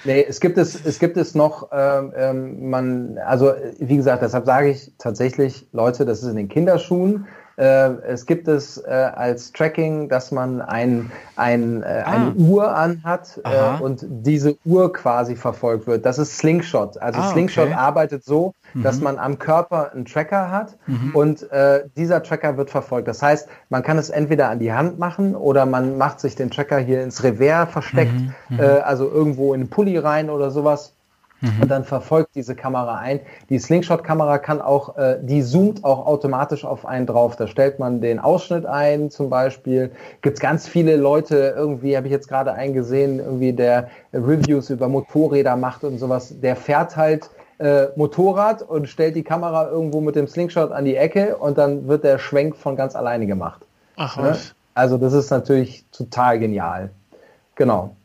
Nee, es gibt es, es gibt es noch, ähm, ähm man, also wie gesagt, deshalb sage ich tatsächlich, Leute, das ist in den Kinderschuhen. Äh, es gibt es äh, als Tracking, dass man ein, ein, äh, ah. eine Uhr anhat äh, und diese Uhr quasi verfolgt wird. Das ist Slingshot. Also ah, Slingshot okay. arbeitet so, mhm. dass man am Körper einen Tracker hat mhm. und äh, dieser Tracker wird verfolgt. Das heißt, man kann es entweder an die Hand machen oder man macht sich den Tracker hier ins Revers versteckt, mhm. mhm. Äh, also irgendwo in den Pulli rein oder sowas Mhm. Und dann verfolgt diese Kamera ein. Die Slingshot-Kamera kann auch, äh, die zoomt auch automatisch auf einen drauf. Da stellt man den Ausschnitt ein, zum Beispiel. Gibt's ganz viele Leute, irgendwie habe ich jetzt gerade eingesehen, irgendwie der Reviews über Motorräder macht und sowas. Der fährt halt äh, Motorrad und stellt die Kamera irgendwo mit dem Slingshot an die Ecke und dann wird der Schwenk von ganz alleine gemacht. Ach ne? was. Also das ist natürlich total genial. Genau.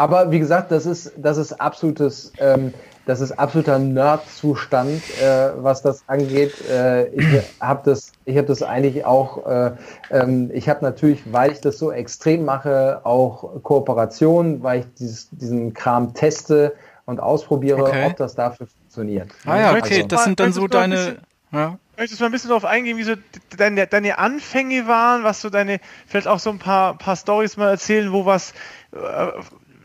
Aber wie gesagt, das ist, das ist absolutes, ähm, das ist absoluter Nerd-Zustand, äh, was das angeht. Äh, ich habe das, ich habe das eigentlich auch. Äh, ähm, ich habe natürlich, weil ich das so extrem mache, auch Kooperation, weil ich dieses, diesen Kram teste und ausprobiere, okay. ob das dafür funktioniert. Ah ja, okay, also, das sind dann so deine. Ja. Möchtest du mal ein bisschen darauf eingehen, wie so deine, deine Anfänge waren, was so deine, vielleicht auch so ein paar, paar Stories mal erzählen, wo was äh,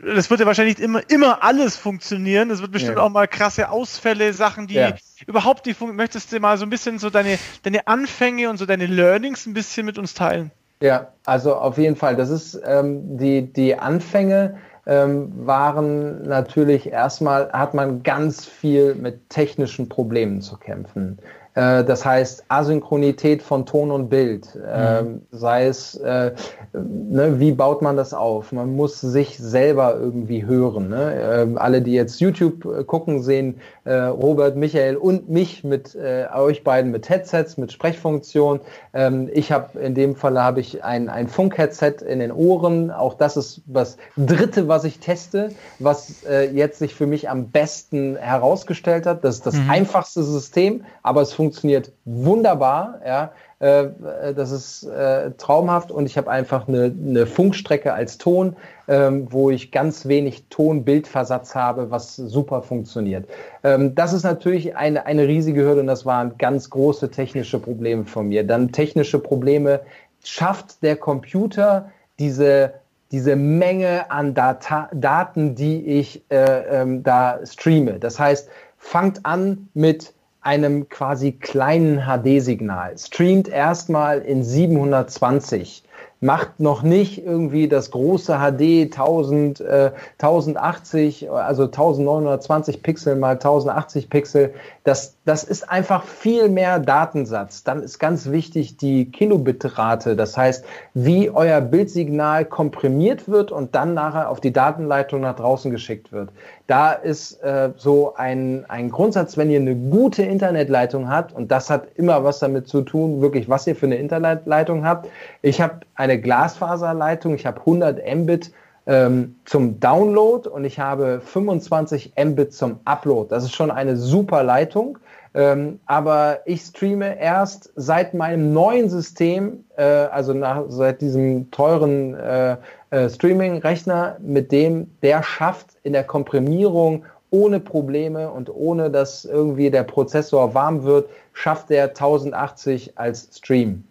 das wird ja wahrscheinlich immer, immer alles funktionieren. Es wird bestimmt ja. auch mal krasse Ausfälle, Sachen, die ja. überhaupt nicht funktionieren. Möchtest du mal so ein bisschen so deine, deine Anfänge und so deine Learnings ein bisschen mit uns teilen? Ja, also auf jeden Fall. Das ist ähm, die, die Anfänge ähm, waren natürlich erstmal, hat man ganz viel mit technischen Problemen zu kämpfen. Äh, das heißt Asynchronität von Ton und Bild, mhm. sei es, äh, ne, wie baut man das auf? Man muss sich selber irgendwie hören. Ne? Ähm, alle, die jetzt YouTube äh, gucken, sehen Robert, Michael und mich mit euch beiden mit Headsets, mit Sprechfunktion. Ähm, ich habe in dem Falle habe ich ein, ein Funk-Headset in den Ohren. Auch das ist das Dritte, was ich teste, was jetzt sich für mich am besten herausgestellt hat. Das ist das mhm. einfachste System, aber es funktioniert funktioniert wunderbar. Ja, äh, das ist äh, traumhaft und ich habe einfach eine, eine, Funkstrecke als Ton, ähm, wo ich ganz wenig Ton-Bildversatz habe, was super funktioniert. Ähm, das ist natürlich eine, eine riesige Hürde und das waren ganz große technische Probleme von mir. Dann technische Probleme schafft der Computer diese diese Menge an Data, Daten, die ich äh, ähm, da streame. Das heißt, fangt an mit einem quasi kleinen HD-Signal, streamt erstmal in 720 macht noch nicht irgendwie das große HD 1000, äh, 1080, also 1920 Pixel mal 1080 Pixel. Das, das ist einfach viel mehr Datensatz. Dann ist ganz wichtig die Kilobitrate, das heißt, wie euer Bildsignal komprimiert wird und dann nachher auf die Datenleitung nach draußen geschickt wird. Da ist äh, so ein, ein Grundsatz, wenn ihr eine gute Internetleitung habt, und das hat immer was damit zu tun, wirklich, was ihr für eine Internetleitung habt. Ich habe eine Glasfaserleitung, ich habe 100 Mbit ähm, zum Download und ich habe 25 Mbit zum Upload. Das ist schon eine super Leitung. Ähm, aber ich streame erst seit meinem neuen System, äh, also nach, seit diesem teuren äh, äh, Streaming-Rechner, mit dem der schafft in der Komprimierung ohne Probleme und ohne dass irgendwie der Prozessor warm wird, schafft der 1080 als Stream.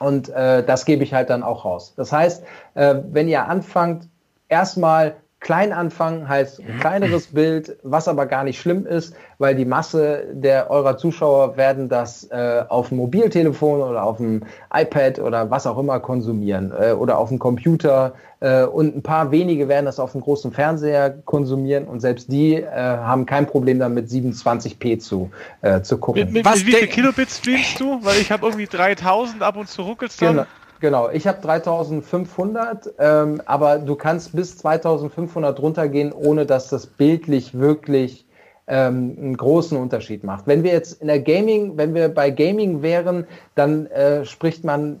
Und äh, das gebe ich halt dann auch raus. Das heißt, äh, wenn ihr anfangt, erstmal klein anfangen, heißt ein kleineres Bild, was aber gar nicht schlimm ist, weil die Masse der eurer Zuschauer werden das äh, auf dem Mobiltelefon oder auf dem iPad oder was auch immer konsumieren äh, oder auf dem Computer äh, und ein paar wenige werden das auf dem großen Fernseher konsumieren und selbst die äh, haben kein Problem damit 27p zu, äh, zu gucken. Mit, mit, mit wie viel Kilobit streamst du? Weil ich habe irgendwie 3000 ab und zu ruckelt dann. Genau. Genau, ich habe 3500, ähm, aber du kannst bis 2500 runtergehen, ohne dass das bildlich wirklich ähm, einen großen Unterschied macht. Wenn wir jetzt in der Gaming, wenn wir bei Gaming wären, dann äh, spricht man,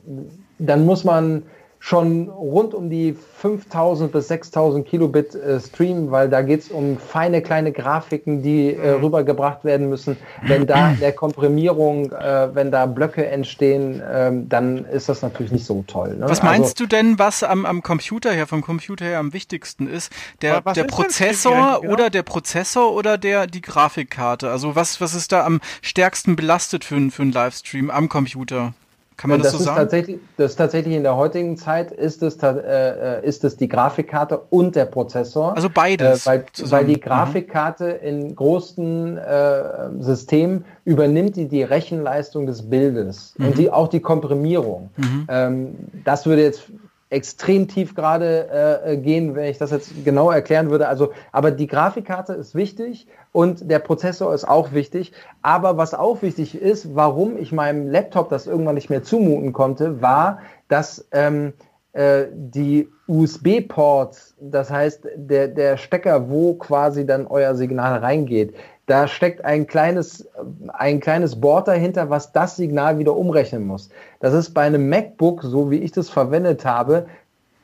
dann muss man schon rund um die 5000 bis 6000 Kilobit äh, streamen, weil da geht es um feine kleine Grafiken, die äh, mhm. rübergebracht werden müssen. Wenn da in der Komprimierung, äh, wenn da Blöcke entstehen, ähm, dann ist das natürlich nicht so toll. Ne? Was meinst also, du denn, was am, am Computer her, vom Computer her am wichtigsten ist? Der, der Prozessor genau? oder der Prozessor oder der, die Grafikkarte? Also was, was ist da am stärksten belastet für, für einen Livestream am Computer? Kann man das, das so sagen? Tatsächlich, das ist tatsächlich in der heutigen Zeit ist es, äh, äh, ist es die Grafikkarte und der Prozessor. Also beides. Äh, weil, weil, die mhm. Grafikkarte in großen äh, Systemen übernimmt die die Rechenleistung des Bildes mhm. und die auch die Komprimierung. Mhm. Ähm, das würde jetzt extrem tief gerade äh, äh, gehen, wenn ich das jetzt genau erklären würde. Also, aber die Grafikkarte ist wichtig und der Prozessor ist auch wichtig. Aber was auch wichtig ist, warum ich meinem Laptop das irgendwann nicht mehr zumuten konnte, war, dass ähm, äh, die USB-Ports, das heißt der, der Stecker, wo quasi dann euer Signal reingeht, da steckt ein kleines, ein kleines Board dahinter, was das Signal wieder umrechnen muss. Das ist bei einem MacBook, so wie ich das verwendet habe,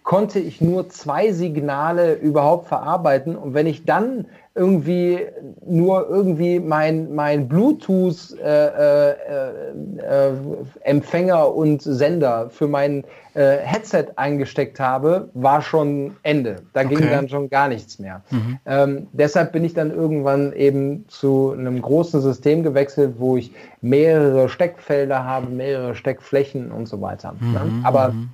konnte ich nur zwei Signale überhaupt verarbeiten. Und wenn ich dann irgendwie nur irgendwie mein, mein Bluetooth-Empfänger äh, äh, äh, und Sender für mein äh, Headset eingesteckt habe, war schon Ende. Da okay. ging dann schon gar nichts mehr. Mhm. Ähm, deshalb bin ich dann irgendwann eben zu einem großen System gewechselt, wo ich mehrere Steckfelder habe, mehrere Steckflächen und so weiter. Mhm. Ne? Aber mhm.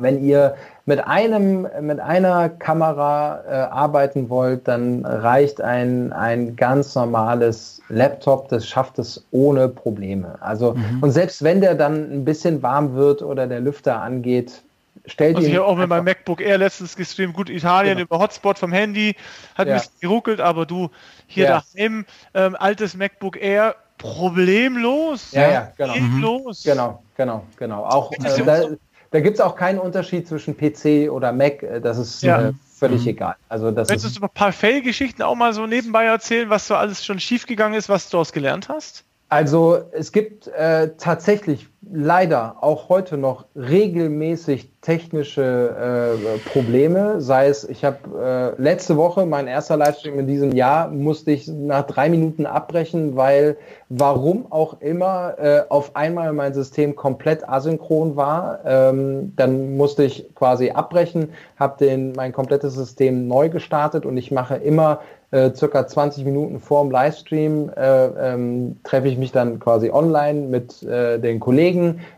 Wenn ihr mit einem, mit einer Kamera äh, arbeiten wollt, dann reicht ein, ein ganz normales Laptop, das schafft es ohne Probleme. Also, mhm. und selbst wenn der dann ein bisschen warm wird oder der Lüfter angeht, stellt also ihn. Ich habe auch mit meinem MacBook Air letztens gestreamt. Gut, Italien genau. über Hotspot vom Handy hat ja. ein bisschen geruckelt, aber du hier ja. daheim, ähm, altes MacBook Air, problemlos. Ja, ja, genau. Problemlos. Mhm. Genau, genau, genau. Auch äh, da, da gibt es auch keinen Unterschied zwischen PC oder Mac. Äh, das ist ja. äh, völlig mhm. egal. Also das Willst du ein paar Fail-Geschichten auch mal so nebenbei erzählen, was so alles schon schiefgegangen ist, was du daraus gelernt hast? Also es gibt äh, tatsächlich leider auch heute noch regelmäßig technische äh, Probleme. Sei es, ich habe äh, letzte Woche, mein erster Livestream in diesem Jahr, musste ich nach drei Minuten abbrechen, weil warum auch immer äh, auf einmal mein System komplett asynchron war. Ähm, dann musste ich quasi abbrechen, habe mein komplettes System neu gestartet und ich mache immer äh, circa 20 Minuten vor dem Livestream äh, ähm, treffe ich mich dann quasi online mit äh, den Kollegen.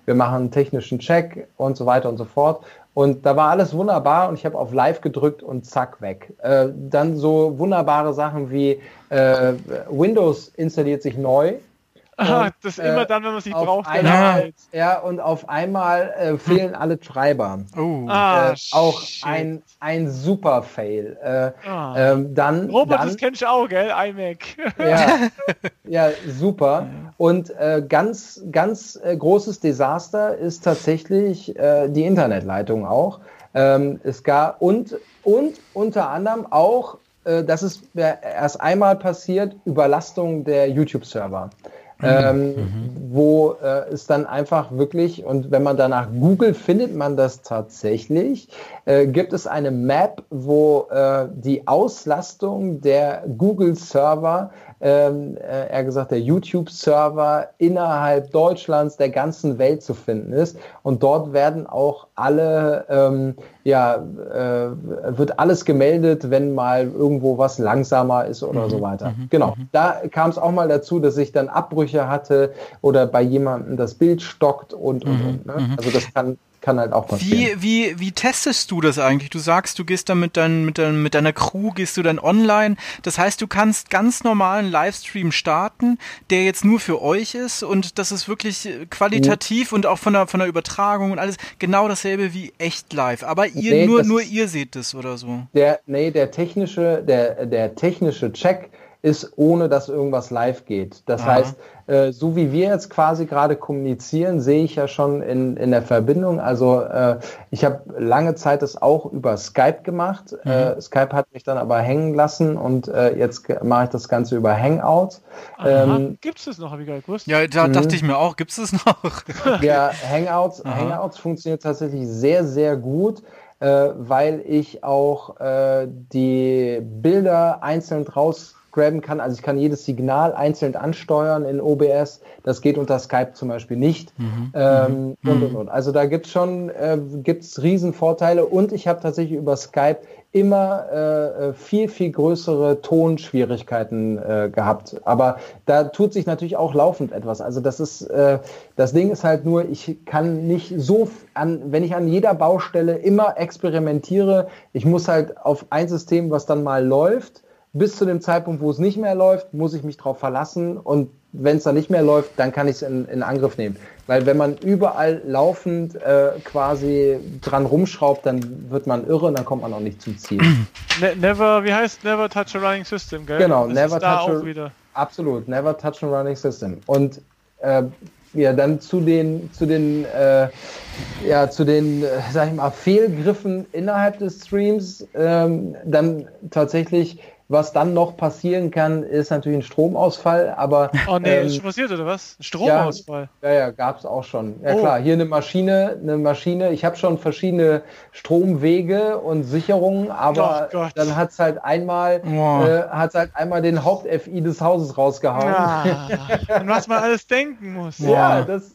Wir machen einen technischen Check und so weiter und so fort. Und da war alles wunderbar und ich habe auf Live gedrückt und zack weg. Äh, dann so wunderbare Sachen wie äh, Windows installiert sich neu Ah, das ist immer dann, wenn man es nicht braucht. Einmal, ja, und auf einmal äh, fehlen alle Treiber. Oh. Ah, äh, auch ein, ein super Fail. Äh, ah. ähm, dann, Robert, dann, das kennst du auch, gell? iMac. Ja, ja super. Und äh, ganz, ganz äh, großes Desaster ist tatsächlich äh, die Internetleitung auch. Ähm, es gab und, und unter anderem auch, äh, das ist erst einmal passiert, Überlastung der YouTube-Server. Ähm, mhm. wo äh, es dann einfach wirklich, und wenn man danach googelt, findet man das tatsächlich, äh, gibt es eine Map, wo äh, die Auslastung der Google-Server ähm, äh, er gesagt, der YouTube-Server innerhalb Deutschlands, der ganzen Welt zu finden ist. Und dort werden auch alle, ähm, ja, äh, wird alles gemeldet, wenn mal irgendwo was langsamer ist oder mhm, so weiter. Mhm, genau. Mhm. Da kam es auch mal dazu, dass ich dann Abbrüche hatte oder bei jemandem das Bild stockt und, und, mhm, und. Ne? Also das kann kann halt auch passieren. Wie, wie, wie testest du das eigentlich? Du sagst, du gehst dann mit, dein, mit, dein, mit deiner Crew, gehst du dann online. Das heißt, du kannst ganz normalen Livestream starten, der jetzt nur für euch ist und das ist wirklich qualitativ mhm. und auch von der, von der Übertragung und alles genau dasselbe wie echt live. Aber ihr, nee, nur, nur ihr seht es oder so. Der, nee, der technische, der, der technische Check ist, ohne dass irgendwas live geht. Das Aha. heißt, äh, so wie wir jetzt quasi gerade kommunizieren, sehe ich ja schon in, in der Verbindung. Also äh, ich habe lange Zeit das auch über Skype gemacht. Mhm. Äh, Skype hat mich dann aber hängen lassen und äh, jetzt mache ich das Ganze über Hangout. Ähm, gibt es das noch, habe ich gar nicht gewusst. Ja, da dachte ich mir auch, gibt es das noch? ja, Hangouts, Hangouts funktioniert tatsächlich sehr, sehr gut äh, weil ich auch äh, die Bilder einzeln draus graben kann. Also ich kann jedes Signal einzeln ansteuern in OBS. Das geht unter Skype zum Beispiel nicht. Mhm. Ähm, mhm. und, und, und. Also da gibt es schon äh, gibt's Riesenvorteile und ich habe tatsächlich über Skype immer äh, äh, viel, viel größere Tonschwierigkeiten äh, gehabt. Aber da tut sich natürlich auch laufend etwas. Also das ist, äh, das Ding ist halt nur, ich kann nicht so an, wenn ich an jeder Baustelle immer experimentiere, ich muss halt auf ein System, was dann mal läuft, bis zu dem Zeitpunkt, wo es nicht mehr läuft, muss ich mich darauf verlassen und wenn es dann nicht mehr läuft, dann kann ich es in, in, Angriff nehmen. Weil wenn man überall laufend äh, quasi dran rumschraubt, dann wird man irre und dann kommt man auch nicht zum Ziel. Ne never, wie heißt Never Touch a Running System, gell? Genau, das Never Touch a, wieder. Absolut, Never Touch a Running System. Und äh, ja, dann zu den, zu den, äh, ja, zu den, äh, sag ich mal, Fehlgriffen innerhalb des Streams, ähm, dann tatsächlich was dann noch passieren kann, ist natürlich ein Stromausfall, aber. Oh nee, ähm, ist schon passiert oder was? Ein Stromausfall? Ja, ja, ja gab es auch schon. Ja oh. klar, hier eine Maschine, eine Maschine. Ich habe schon verschiedene Stromwege und Sicherungen, aber oh dann hat es halt einmal, oh. äh, hat's halt einmal den Haupt-FI des Hauses rausgehauen. Ja, an was man alles denken muss. Ja, das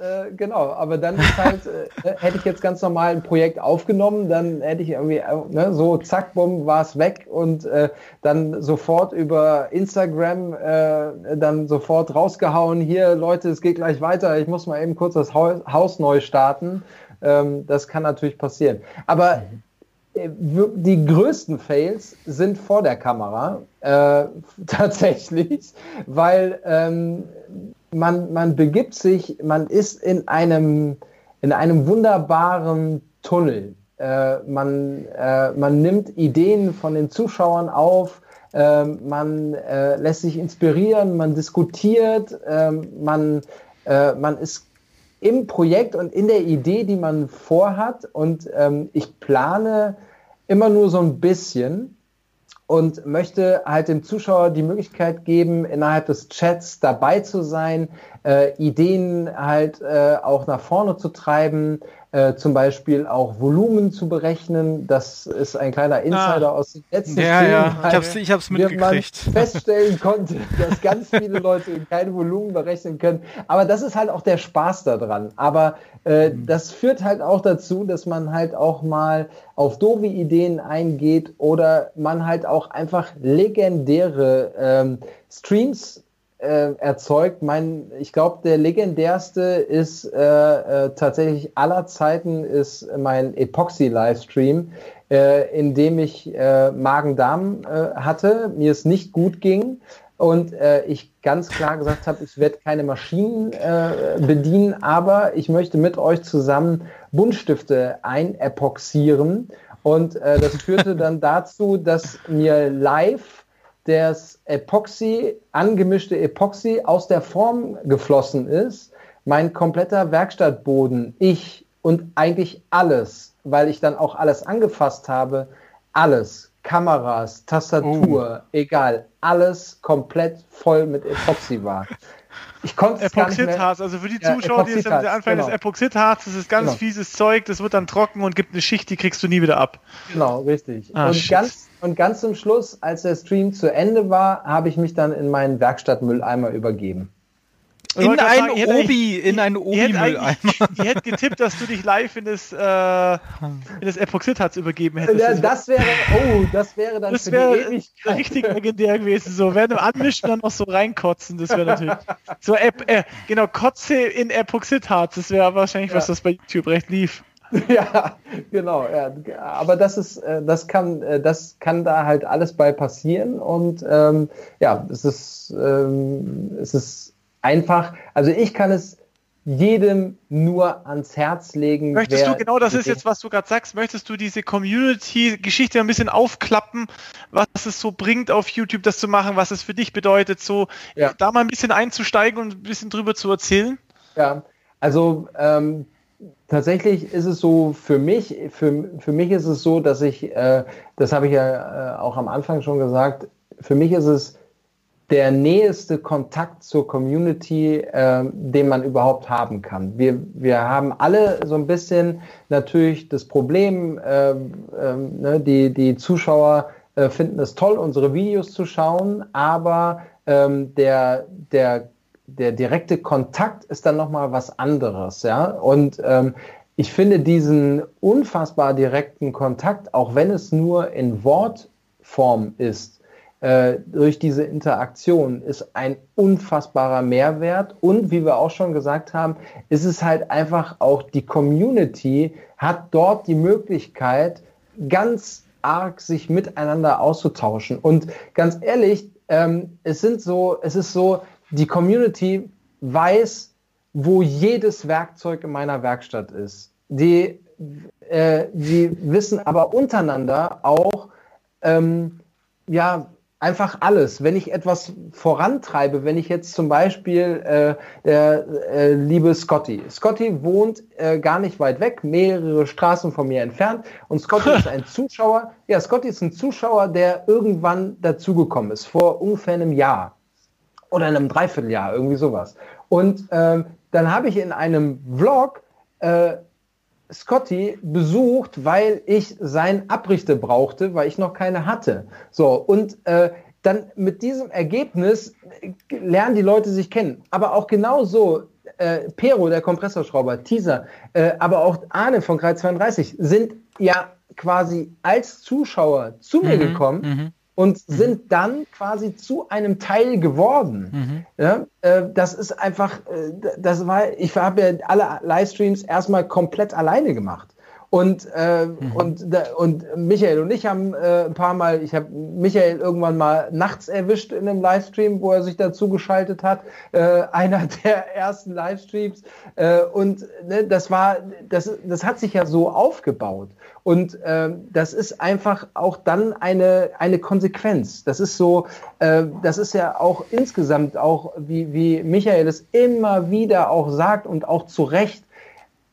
äh, genau, aber dann ist halt, äh, hätte ich jetzt ganz normal ein Projekt aufgenommen, dann hätte ich irgendwie, äh, ne, so zack, bumm, war es weg und äh, dann sofort über Instagram äh, dann sofort rausgehauen, hier Leute, es geht gleich weiter, ich muss mal eben kurz das Haus, neu starten. Ähm, das kann natürlich passieren. Aber äh, die größten Fails sind vor der Kamera äh, tatsächlich, weil ähm, man, man begibt sich, man ist in einem, in einem wunderbaren Tunnel. Äh, man, äh, man nimmt Ideen von den Zuschauern auf, äh, man äh, lässt sich inspirieren, man diskutiert, ähm, man, äh, man ist im Projekt und in der Idee, die man vorhat. Und ähm, ich plane immer nur so ein bisschen und möchte halt dem Zuschauer die Möglichkeit geben, innerhalb des Chats dabei zu sein, äh, Ideen halt äh, auch nach vorne zu treiben, äh, zum Beispiel auch Volumen zu berechnen. Das ist ein kleiner Insider ah. aus den letzten Ja, ja, ich hab's, ich hab's mitgekriegt. Man feststellen konnte, dass ganz viele Leute kein Volumen berechnen können. Aber das ist halt auch der Spaß daran. Aber äh, mhm. das führt halt auch dazu, dass man halt auch mal auf doofe Ideen eingeht oder man halt auch einfach legendäre ähm, Streams äh, erzeugt. Mein, ich glaube, der legendärste ist äh, äh, tatsächlich aller Zeiten ist mein Epoxy-Livestream, äh, in dem ich äh, Magen-Darm äh, hatte, mir es nicht gut ging und äh, ich ganz klar gesagt habe, ich werde keine Maschinen äh, bedienen, aber ich möchte mit euch zusammen Buntstifte einepoxieren. Und äh, das führte dann dazu, dass mir live das Epoxy, angemischte Epoxy aus der Form geflossen ist. Mein kompletter Werkstattboden, ich und eigentlich alles, weil ich dann auch alles angefasst habe, alles Kameras, Tastatur, oh. egal, alles komplett voll mit Epoxy war. Ich konnte es Epoxidharz, also für die Zuschauer, ja, die es am Anfang genau. des Epoxidharz, das ist ganz genau. fieses Zeug, das wird dann trocken und gibt eine Schicht, die kriegst du nie wieder ab. Genau, richtig. Ah, und, ganz, und ganz zum Schluss, als der Stream zu Ende war, habe ich mich dann in meinen Werkstattmülleimer übergeben. In ein Obi, in einen Obi-Mülleimer. Ich hätte getippt, dass du dich live in das, äh, in das Epoxidharz übergeben hättest. Ja, das wäre, oh, das wäre dann das wäre richtig legendär gewesen. So, während dem Anmischen dann noch so reinkotzen, das wäre natürlich. So, äh, genau, Kotze in Epoxidharz, das wäre wahrscheinlich ja. was, das bei YouTube recht lief. Ja, genau. Ja. Aber das ist, äh, das kann, äh, das kann da halt alles bei passieren und ähm, ja, es ist, ähm, es ist einfach, also ich kann es jedem nur ans Herz legen. Möchtest du, genau das ist jetzt, was du gerade sagst, möchtest du diese Community-Geschichte ein bisschen aufklappen, was es so bringt, auf YouTube das zu machen, was es für dich bedeutet, so ja. da mal ein bisschen einzusteigen und ein bisschen drüber zu erzählen? Ja, also ähm, tatsächlich ist es so für mich, für, für mich ist es so, dass ich, äh, das habe ich ja äh, auch am Anfang schon gesagt, für mich ist es der nächste Kontakt zur Community, äh, den man überhaupt haben kann. Wir, wir haben alle so ein bisschen natürlich das Problem, äh, äh, ne, die, die Zuschauer äh, finden es toll, unsere Videos zu schauen, aber ähm, der, der, der direkte Kontakt ist dann nochmal was anderes. Ja? Und ähm, ich finde diesen unfassbar direkten Kontakt, auch wenn es nur in Wortform ist, äh, durch diese Interaktion ist ein unfassbarer Mehrwert. Und wie wir auch schon gesagt haben, ist es halt einfach auch die Community hat dort die Möglichkeit, ganz arg sich miteinander auszutauschen. Und ganz ehrlich, ähm, es sind so, es ist so, die Community weiß, wo jedes Werkzeug in meiner Werkstatt ist. Die, äh, die wissen aber untereinander auch, ähm, ja, einfach alles. Wenn ich etwas vorantreibe, wenn ich jetzt zum Beispiel äh, der äh, liebe Scotty. Scotty wohnt äh, gar nicht weit weg, mehrere Straßen von mir entfernt. Und Scotty ist ein Zuschauer. Ja, Scotty ist ein Zuschauer, der irgendwann dazugekommen ist, vor ungefähr einem Jahr oder einem Dreivierteljahr, irgendwie sowas. Und ähm, dann habe ich in einem Vlog äh, Scotty besucht, weil ich sein Abrichte brauchte, weil ich noch keine hatte. So, und äh, dann mit diesem Ergebnis lernen die Leute sich kennen. Aber auch genauso, äh, Pero, der Kompressorschrauber, Teaser, äh, aber auch Arne von Kreis 32 sind ja quasi als Zuschauer zu mir mhm, gekommen und mhm. sind dann quasi zu einem Teil geworden. Mhm. Ja, äh, das ist einfach, äh, das war, ich habe ja alle Livestreams erstmal komplett alleine gemacht. Und, äh, mhm. und, und Michael und ich haben äh, ein paar Mal, ich habe Michael irgendwann mal nachts erwischt in einem Livestream, wo er sich dazu geschaltet hat, äh, einer der ersten Livestreams. Äh, und ne, das war, das, das hat sich ja so aufgebaut. Und äh, das ist einfach auch dann eine, eine Konsequenz. Das ist so, äh, das ist ja auch insgesamt auch, wie, wie Michael es immer wieder auch sagt und auch zu Recht,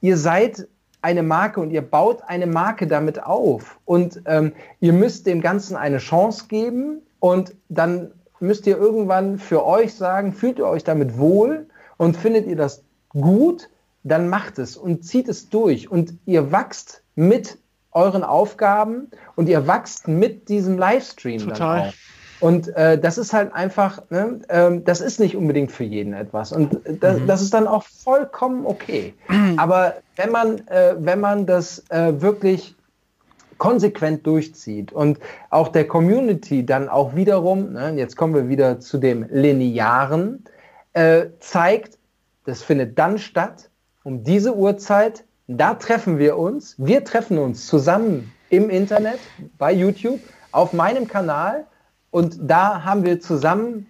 ihr seid eine Marke und ihr baut eine Marke damit auf. Und ähm, ihr müsst dem Ganzen eine Chance geben und dann müsst ihr irgendwann für euch sagen, fühlt ihr euch damit wohl und findet ihr das gut, dann macht es und zieht es durch und ihr wachst mit euren Aufgaben und ihr wachst mit diesem Livestream. Total. Dann auch. Und äh, das ist halt einfach, ne, äh, das ist nicht unbedingt für jeden etwas. Und das, mhm. das ist dann auch vollkommen okay. Aber wenn man, äh, wenn man das äh, wirklich konsequent durchzieht und auch der Community dann auch wiederum, ne, jetzt kommen wir wieder zu dem Linearen, äh, zeigt, das findet dann statt, um diese Uhrzeit, da treffen wir uns, wir treffen uns zusammen im Internet, bei YouTube, auf meinem Kanal und da haben wir zusammen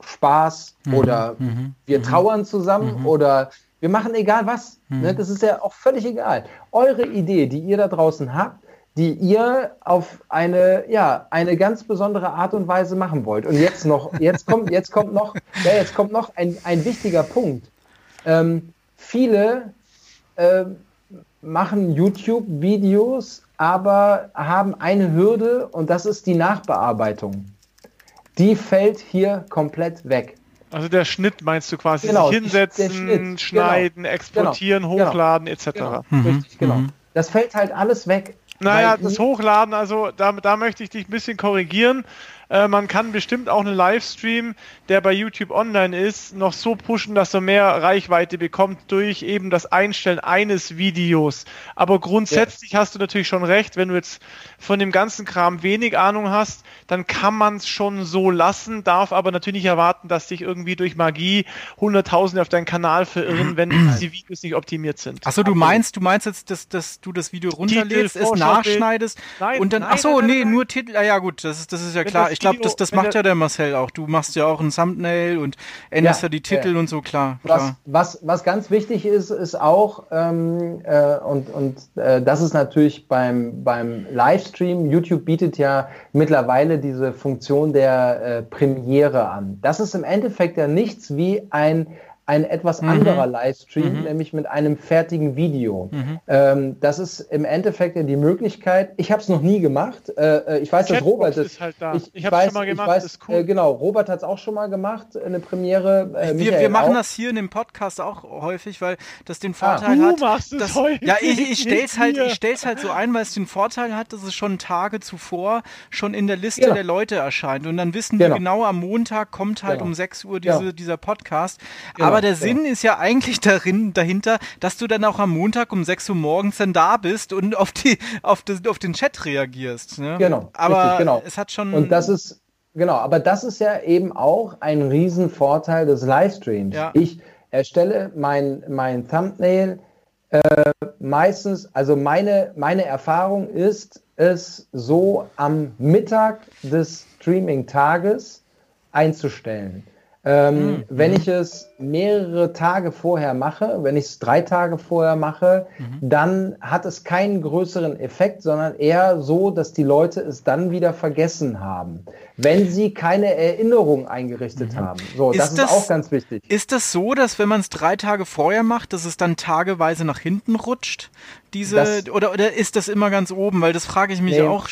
Spaß mhm. oder mhm. wir mhm. trauern zusammen mhm. oder wir machen egal was. Ne? Das ist ja auch völlig egal. Eure Idee, die ihr da draußen habt, die ihr auf eine, ja, eine ganz besondere Art und Weise machen wollt. Und jetzt noch, jetzt kommt, jetzt kommt noch, ja, jetzt kommt noch ein, ein wichtiger Punkt. Ähm, viele äh, machen YouTube-Videos, aber haben eine Hürde und das ist die Nachbearbeitung. Die fällt hier komplett weg. Also der Schnitt meinst du quasi genau, hinsetzen, Schnitt, genau. schneiden, genau, exportieren, genau, hochladen etc. Genau, mhm. Richtig, genau. Mhm. Das fällt halt alles weg. Naja, das Hochladen, also da, da möchte ich dich ein bisschen korrigieren. Äh, man kann bestimmt auch einen Livestream, der bei YouTube online ist, noch so pushen, dass er mehr Reichweite bekommt durch eben das Einstellen eines Videos. Aber grundsätzlich ja. hast du natürlich schon recht, wenn du jetzt von dem ganzen Kram wenig Ahnung hast, dann kann man es schon so lassen, darf aber natürlich nicht erwarten, dass dich irgendwie durch Magie Hunderttausende auf deinen Kanal verirren, wenn die Videos nicht optimiert sind. Achso, du meinst, du meinst jetzt, dass, dass du das Video runterlädst, es nachschneidest nein, und dann, nein, achso, nee, nur Titel, ah, ja gut, das ist, das ist ja klar. Ich glaube, das, das macht ja der Marcel auch. Du machst ja auch ein Thumbnail und änderst ja, ja die Titel ja. und so, klar. klar. Was, was, was ganz wichtig ist, ist auch, ähm, äh, und, und äh, das ist natürlich beim, beim Livestream, YouTube bietet ja mittlerweile diese Funktion der äh, Premiere an. Das ist im Endeffekt ja nichts wie ein ein etwas mhm. anderer Livestream, mhm. nämlich mit einem fertigen Video. Mhm. Ähm, das ist im Endeffekt ja die Möglichkeit. Ich habe es noch nie gemacht. Äh, äh ich weiß, dass Robert es. Halt da. Ich, ich habe es schon mal gemacht. Weiß, ist cool. Äh, genau, Robert hat es auch schon mal gemacht, eine Premiere. Äh, wir, wir, machen auch. das hier in dem Podcast auch häufig, weil das den ah, Vorteil ah, hat. Du machst es dass, häufig. Ja, ich, ich stell's halt, ich stell's halt so ein, weil es den Vorteil hat, dass es schon Tage zuvor schon in der Liste genau. der Leute erscheint und dann wissen genau. wir genau, am Montag kommt halt genau. um 6 Uhr diese, genau. dieser Podcast. Genau. Aber aber der Sinn ist ja eigentlich darin, dahinter, dass du dann auch am Montag um 6 Uhr morgens dann da bist und auf, die, auf, das, auf den Chat reagierst. Ne? Genau. Aber richtig, genau. es hat schon. Und das ist, genau, aber das ist ja eben auch ein Riesenvorteil des Livestreams. Ja. Ich erstelle mein, mein Thumbnail äh, meistens, also meine, meine Erfahrung ist, es so am Mittag des Streaming-Tages einzustellen. Ähm, mhm. Wenn ich es mehrere Tage vorher mache, wenn ich es drei Tage vorher mache, mhm. dann hat es keinen größeren Effekt, sondern eher so, dass die Leute es dann wieder vergessen haben, wenn sie keine Erinnerung eingerichtet mhm. haben. So, ist das, das ist auch ganz wichtig. Ist das so, dass wenn man es drei Tage vorher macht, dass es dann tageweise nach hinten rutscht? Diese, das, oder, oder ist das immer ganz oben? Weil das frage ich mich nee, auch.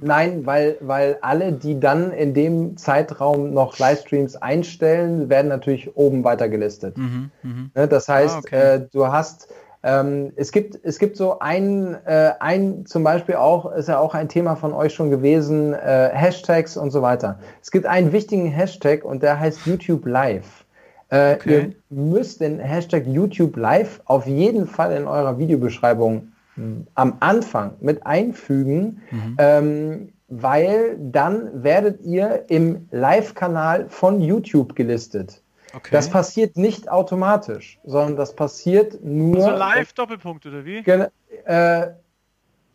Nein, weil, weil alle, die dann in dem Zeitraum noch Livestreams einstellen, werden natürlich oben weiter gelistet. Mhm, mh. Ne, das heißt, ah, okay. äh, du hast, ähm, es gibt, es gibt so ein, äh, ein, zum Beispiel auch, ist ja auch ein Thema von euch schon gewesen, äh, Hashtags und so weiter. Es gibt einen wichtigen Hashtag und der heißt YouTube Live. Äh, okay. Ihr müsst den Hashtag YouTube Live auf jeden Fall in eurer Videobeschreibung hm, am Anfang mit einfügen, mhm. ähm, weil dann werdet ihr im Live-Kanal von YouTube gelistet. Okay. Das passiert nicht automatisch, sondern das passiert nur. Also Live-Doppelpunkt oder wie? Äh,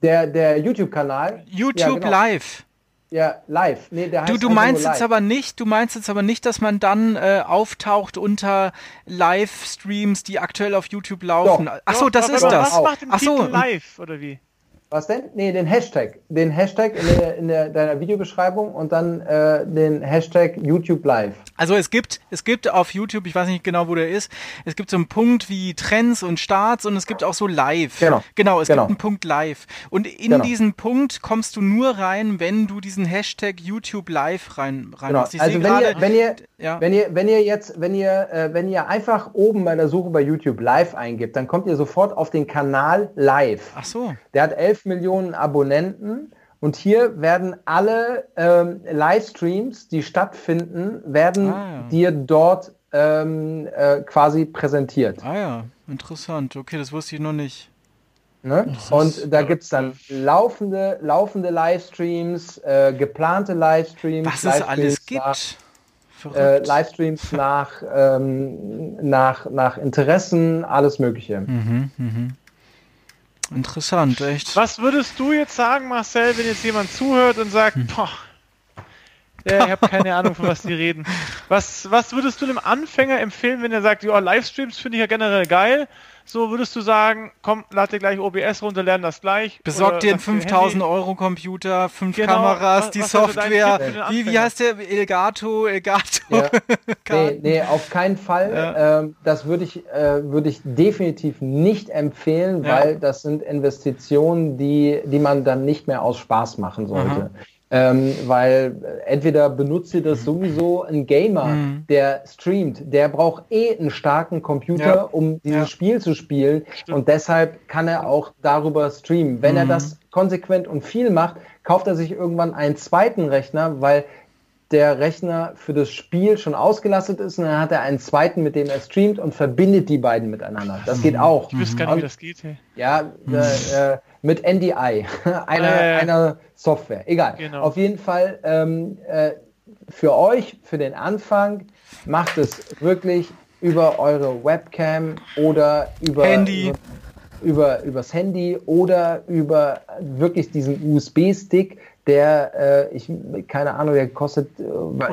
der der YouTube-Kanal. YouTube ja, genau. Live. Ja, live. Nee, der heißt du, du meinst jetzt aber nicht, du meinst jetzt aber nicht, dass man dann äh, auftaucht unter Livestreams, die aktuell auf YouTube laufen. Doch. Ach so, das Doch, ist das. Was macht im Ach so. live oder wie? Was denn? Nee, den Hashtag. Den Hashtag in, der, in der, deiner Videobeschreibung und dann äh, den Hashtag YouTube Live. Also es gibt, es gibt auf YouTube, ich weiß nicht genau, wo der ist, es gibt so einen Punkt wie Trends und Starts und es gibt auch so Live. Genau. Genau, es genau. gibt einen Punkt Live. Und in genau. diesen Punkt kommst du nur rein, wenn du diesen Hashtag YouTube Live rein, rein genau. Also wenn grade, ihr, wenn ihr, ja. wenn ihr, wenn ihr jetzt, wenn ihr, äh, wenn ihr einfach oben bei der Suche bei YouTube Live eingibt, dann kommt ihr sofort auf den Kanal Live. Ach so. Der hat elf Millionen Abonnenten. Und hier werden alle ähm, Livestreams, die stattfinden, werden ah, ja. dir dort ähm, äh, quasi präsentiert. Ah ja, interessant. Okay, das wusste ich noch nicht. Ne? Und da gibt es dann laufende, laufende Livestreams, äh, geplante Livestreams. Was es alles gibt. Nach, äh, Livestreams nach, ähm, nach, nach Interessen, alles Mögliche. Mhm, mhm. Interessant, echt. Was würdest du jetzt sagen, Marcel, wenn jetzt jemand zuhört und sagt, hm. boah, Ja, ich habe keine Ahnung, von was die reden. Was, was würdest du einem Anfänger empfehlen, wenn er sagt, ja, Livestreams finde ich ja generell geil, so würdest du sagen, komm, lad dir gleich OBS runter, lern das gleich. Besorg dir einen 5000 Euro Computer, fünf genau, Kameras, was, die was Software. Wie, wie heißt der? Elgato, Elgato. Ja. nee, nee, auf keinen Fall. Ja. Ähm, das würde ich, äh, würd ich definitiv nicht empfehlen, ja. weil das sind Investitionen, die, die man dann nicht mehr aus Spaß machen sollte. Aha. Ähm, weil entweder benutzt ihr das sowieso ein Gamer, mhm. der streamt, der braucht eh einen starken Computer, ja. um dieses ja. Spiel zu spielen Stimmt. und deshalb kann er auch darüber streamen. Wenn mhm. er das konsequent und viel macht, kauft er sich irgendwann einen zweiten Rechner, weil der Rechner für das Spiel schon ausgelastet ist und dann hat er einen zweiten, mit dem er streamt und verbindet die beiden miteinander. Das geht auch. Ich wüsste gar nicht, wie das geht. Hey. Ja, äh, äh, mit NDI, einer, äh, einer Software. Egal. Genau. Auf jeden Fall ähm, äh, für euch, für den Anfang, macht es wirklich über eure Webcam oder über Handy. Über, übers Handy oder über wirklich diesen USB-Stick, der, äh, ich, keine Ahnung, der kostet, äh,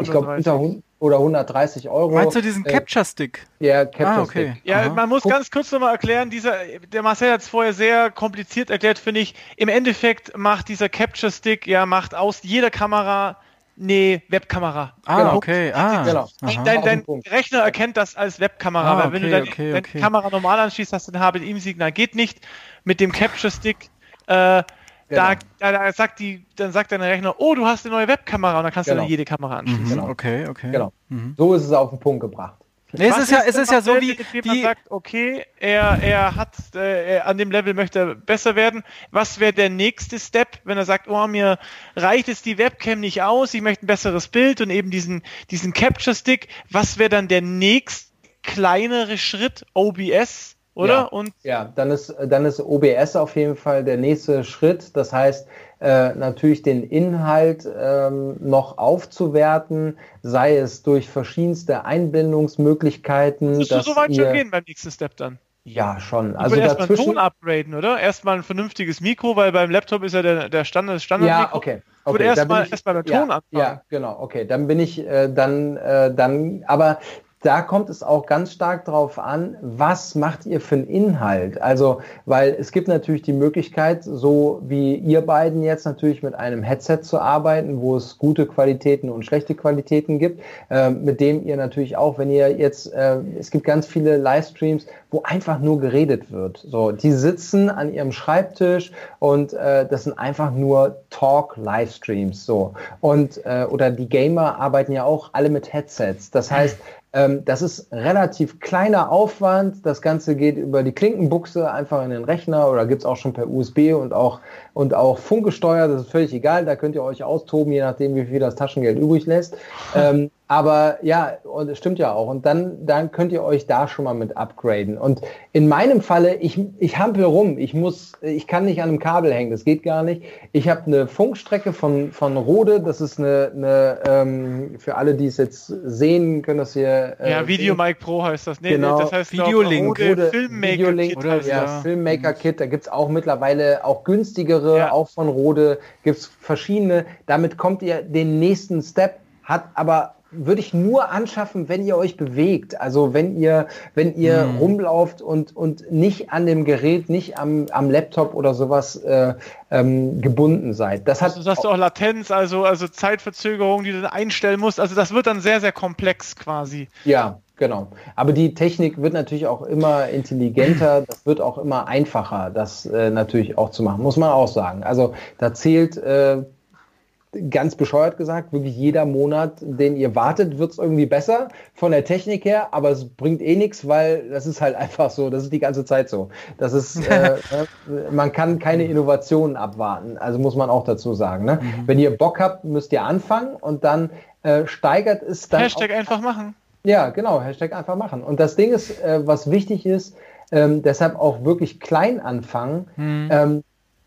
ich glaube, unter oder 130 Euro. Meinst du diesen äh, Capture-Stick? Ja, Capture-Stick. Ah, okay. Ja, Aha. man muss Guck. ganz kurz nochmal erklären, dieser, der Marcel hat es vorher sehr kompliziert erklärt, finde ich. Im Endeffekt macht dieser Capture-Stick, ja, macht aus jeder Kamera eine Webkamera. Ah, genau. okay. Ah, genau. Dein, dein Rechner erkennt das als Webkamera, ah, okay, weil wenn du deine, okay, okay. Kamera normal anschließt, hast du ein HBM-Signal. Geht nicht mit dem Capture-Stick. Äh, Genau. Da, da, sagt die, dann sagt dein Rechner, oh, du hast eine neue Webkamera und dann kannst genau. du dann jede Kamera anschließen. Mhm, genau. Okay, okay. Genau. Mhm. So ist es auf den Punkt gebracht. Nee, es ist, ja, es ist ja so wie. Jemand sagt, okay, er, er hat, äh, er, an dem Level möchte er besser werden. Was wäre der nächste Step, wenn er sagt, oh, mir reicht es die Webcam nicht aus, ich möchte ein besseres Bild und eben diesen, diesen Capture Stick. Was wäre dann der nächst kleinere Schritt? OBS? Oder? Ja, und ja, dann ist, dann ist OBS auf jeden Fall der nächste Schritt. Das heißt, äh, natürlich den Inhalt ähm, noch aufzuwerten, sei es durch verschiedenste Einblendungsmöglichkeiten. Musst du so weit schon gehen beim nächsten Step dann? Ja, schon. Also erstmal Ton upgraden, oder? Erstmal ein vernünftiges Mikro, weil beim Laptop ist ja der, der Standard, Standard Ja, okay. okay. würde erstmal erst beim Ton ja, anfangen. Ja, genau, okay. Dann bin ich äh, dann, äh, dann, aber da kommt es auch ganz stark darauf an, was macht ihr für einen Inhalt? Also, weil es gibt natürlich die Möglichkeit, so wie ihr beiden jetzt natürlich mit einem Headset zu arbeiten, wo es gute Qualitäten und schlechte Qualitäten gibt, äh, mit dem ihr natürlich auch, wenn ihr jetzt, äh, es gibt ganz viele Livestreams, wo einfach nur geredet wird. So, die sitzen an ihrem Schreibtisch und äh, das sind einfach nur Talk-Livestreams. So und äh, oder die Gamer arbeiten ja auch alle mit Headsets. Das heißt, das ist relativ kleiner Aufwand. Das Ganze geht über die Klinkenbuchse einfach in den Rechner oder gibt es auch schon per USB und auch, und auch funkgesteuert. Das ist völlig egal. Da könnt ihr euch austoben, je nachdem, wie viel das Taschengeld übrig lässt. Aber ja, und es stimmt ja auch. Und dann, dann könnt ihr euch da schon mal mit upgraden. Und in meinem Falle, ich, ich hampel rum. Ich muss, ich kann nicht an einem Kabel hängen. Das geht gar nicht. Ich habe eine Funkstrecke von, von Rode. Das ist eine, eine ähm, für alle, die es jetzt sehen, können das hier. Äh, ja, Video Mic Pro heißt das. Nee, genau. das heißt Videolink. Rode, Rode Filmmaker Videolink, Kit. Oder, ja, ja, Filmmaker Kit. Da gibt's auch mittlerweile auch günstigere, ja. auch von Rode. Gibt's verschiedene. Damit kommt ihr den nächsten Step hat aber würde ich nur anschaffen, wenn ihr euch bewegt. Also wenn ihr, wenn ihr hm. rumlauft und, und nicht an dem Gerät, nicht am, am Laptop oder sowas äh, ähm, gebunden seid. Das hat also, hast du auch Latenz, also, also Zeitverzögerung, die du dann einstellen musst. Also das wird dann sehr, sehr komplex quasi. Ja, Genau. Aber die Technik wird natürlich auch immer intelligenter, das wird auch immer einfacher, das äh, natürlich auch zu machen, muss man auch sagen. Also da zählt äh, ganz bescheuert gesagt, wirklich jeder Monat, den ihr wartet, wird es irgendwie besser von der Technik her, aber es bringt eh nichts, weil das ist halt einfach so, das ist die ganze Zeit so. Das ist, äh, äh, man kann keine Innovationen abwarten, also muss man auch dazu sagen. Ne? Mhm. Wenn ihr Bock habt, müsst ihr anfangen und dann äh, steigert es dann. Hashtag einfach machen. Ja, genau, Hashtag einfach machen. Und das Ding ist, äh, was wichtig ist, ähm, deshalb auch wirklich klein anfangen. Mhm. Ähm,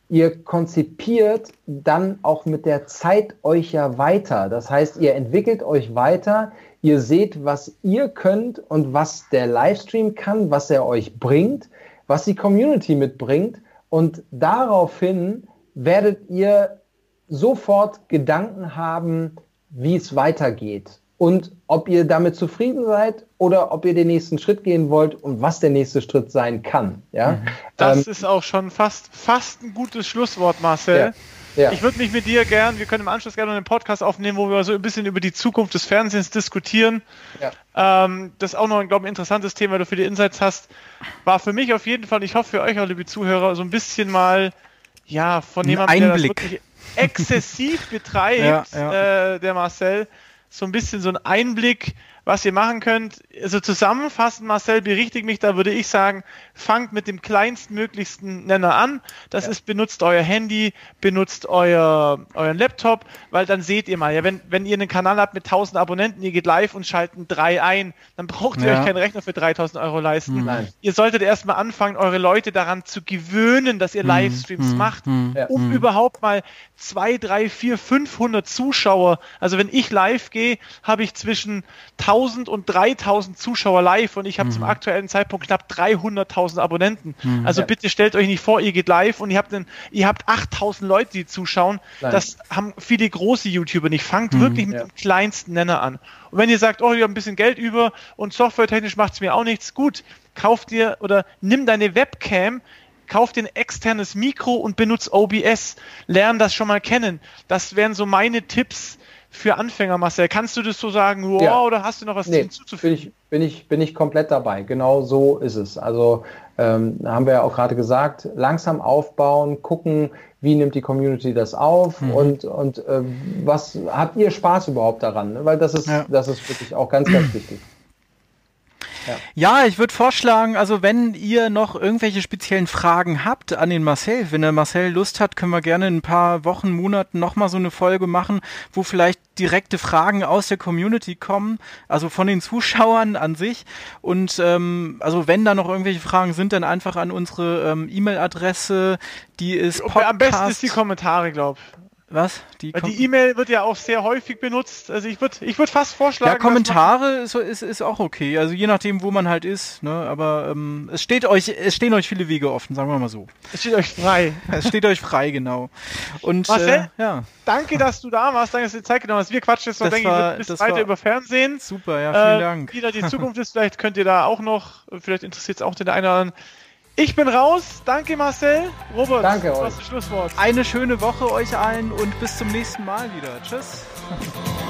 ihr konzipiert dann auch mit der Zeit euch ja weiter. Das heißt, ihr entwickelt euch weiter, ihr seht, was ihr könnt und was der Livestream kann, was er euch bringt, was die Community mitbringt. Und daraufhin werdet ihr sofort Gedanken haben, wie es weitergeht und ob ihr damit zufrieden seid oder ob ihr den nächsten Schritt gehen wollt und was der nächste Schritt sein kann. Ja? Mhm. Das ähm, ist auch schon fast, fast ein gutes Schlusswort, Marcel. Ja. Ja. Ich würde mich mit dir gern, wir können im Anschluss gerne einen Podcast aufnehmen, wo wir so ein bisschen über die Zukunft des Fernsehens diskutieren. Ja. Ähm, das ist auch noch, glaube ich, ein interessantes Thema, weil du für die Insights hast. War für mich auf jeden Fall, ich hoffe für euch auch, liebe Zuhörer, so ein bisschen mal, ja, von jemandem, der das wirklich exzessiv betreibt, äh, der Marcel, so ein bisschen so ein Einblick, was ihr machen könnt. Also zusammenfassend, Marcel, berichtigt mich, da würde ich sagen, fangt mit dem kleinstmöglichsten Nenner an. Das ja. ist, benutzt euer Handy, benutzt euer, euren Laptop, weil dann seht ihr mal, ja, wenn, wenn ihr einen Kanal habt mit 1000 Abonnenten, ihr geht live und schalten drei ein, dann braucht ihr ja. euch keinen Rechner für 3000 Euro leisten. Nein. Ihr solltet erstmal anfangen, eure Leute daran zu gewöhnen, dass ihr mhm. Livestreams mhm. macht, mhm. um mhm. überhaupt mal zwei, drei, vier, 500 Zuschauer. Also wenn ich live gehe, habe ich zwischen 1000 und 3000 Zuschauer live und ich habe mhm. zum aktuellen Zeitpunkt knapp 300.000 Abonnenten. Mhm. Also ja. bitte stellt euch nicht vor, ihr geht live und ihr habt, einen, ihr habt 8000 Leute, die zuschauen. Nein. Das haben viele große YouTuber nicht. Fangt mhm. wirklich mit ja. dem kleinsten Nenner an. Und wenn ihr sagt, oh, ihr habt ein bisschen Geld über und softwaretechnisch macht es mir auch nichts, gut, kauft dir oder nimm deine Webcam, kauf dir ein externes Mikro und benutzt OBS. Lern das schon mal kennen. Das wären so meine Tipps für Anfänger, Marcel. Kannst du das so sagen, wow, ja. oder hast du noch was nee, hinzuzufügen? Bin ich, bin, ich, bin ich komplett dabei. Genau so ist es. Also ähm, haben wir ja auch gerade gesagt, langsam aufbauen, gucken, wie nimmt die Community das auf mhm. und, und äh, was habt ihr Spaß überhaupt daran? Weil das ist, ja. das ist wirklich auch ganz, ganz wichtig. Ja, ich würde vorschlagen, also wenn ihr noch irgendwelche speziellen Fragen habt an den Marcel, wenn der Marcel Lust hat, können wir gerne in ein paar Wochen, Monaten nochmal so eine Folge machen, wo vielleicht direkte Fragen aus der Community kommen, also von den Zuschauern an sich. Und ähm, also wenn da noch irgendwelche Fragen sind, dann einfach an unsere ähm, E-Mail-Adresse, die ist Podcast. Am besten ist die Kommentare, glaube ich. Was? Die E-Mail wird ja auch sehr häufig benutzt. Also ich würde ich würd fast vorschlagen. Ja, Kommentare ist, ist, ist auch okay. Also je nachdem, wo man halt ist. Ne? Aber ähm, es steht euch, es stehen euch viele Wege offen, sagen wir mal so. Es steht euch frei. es steht euch frei, genau. Und Marcel, äh, ja. danke, dass du da warst, danke, dass du dir Zeit genommen hast. Wir quatschen jetzt noch, denke war, ich, bis weiter über Fernsehen. Super, ja, vielen äh, Dank. Wie da die Zukunft ist, vielleicht könnt ihr da auch noch, vielleicht interessiert es auch den einen oder anderen ich bin raus. Danke, Marcel. Robert, Danke euch. das Schlusswort. Eine schöne Woche euch allen und bis zum nächsten Mal wieder. Tschüss.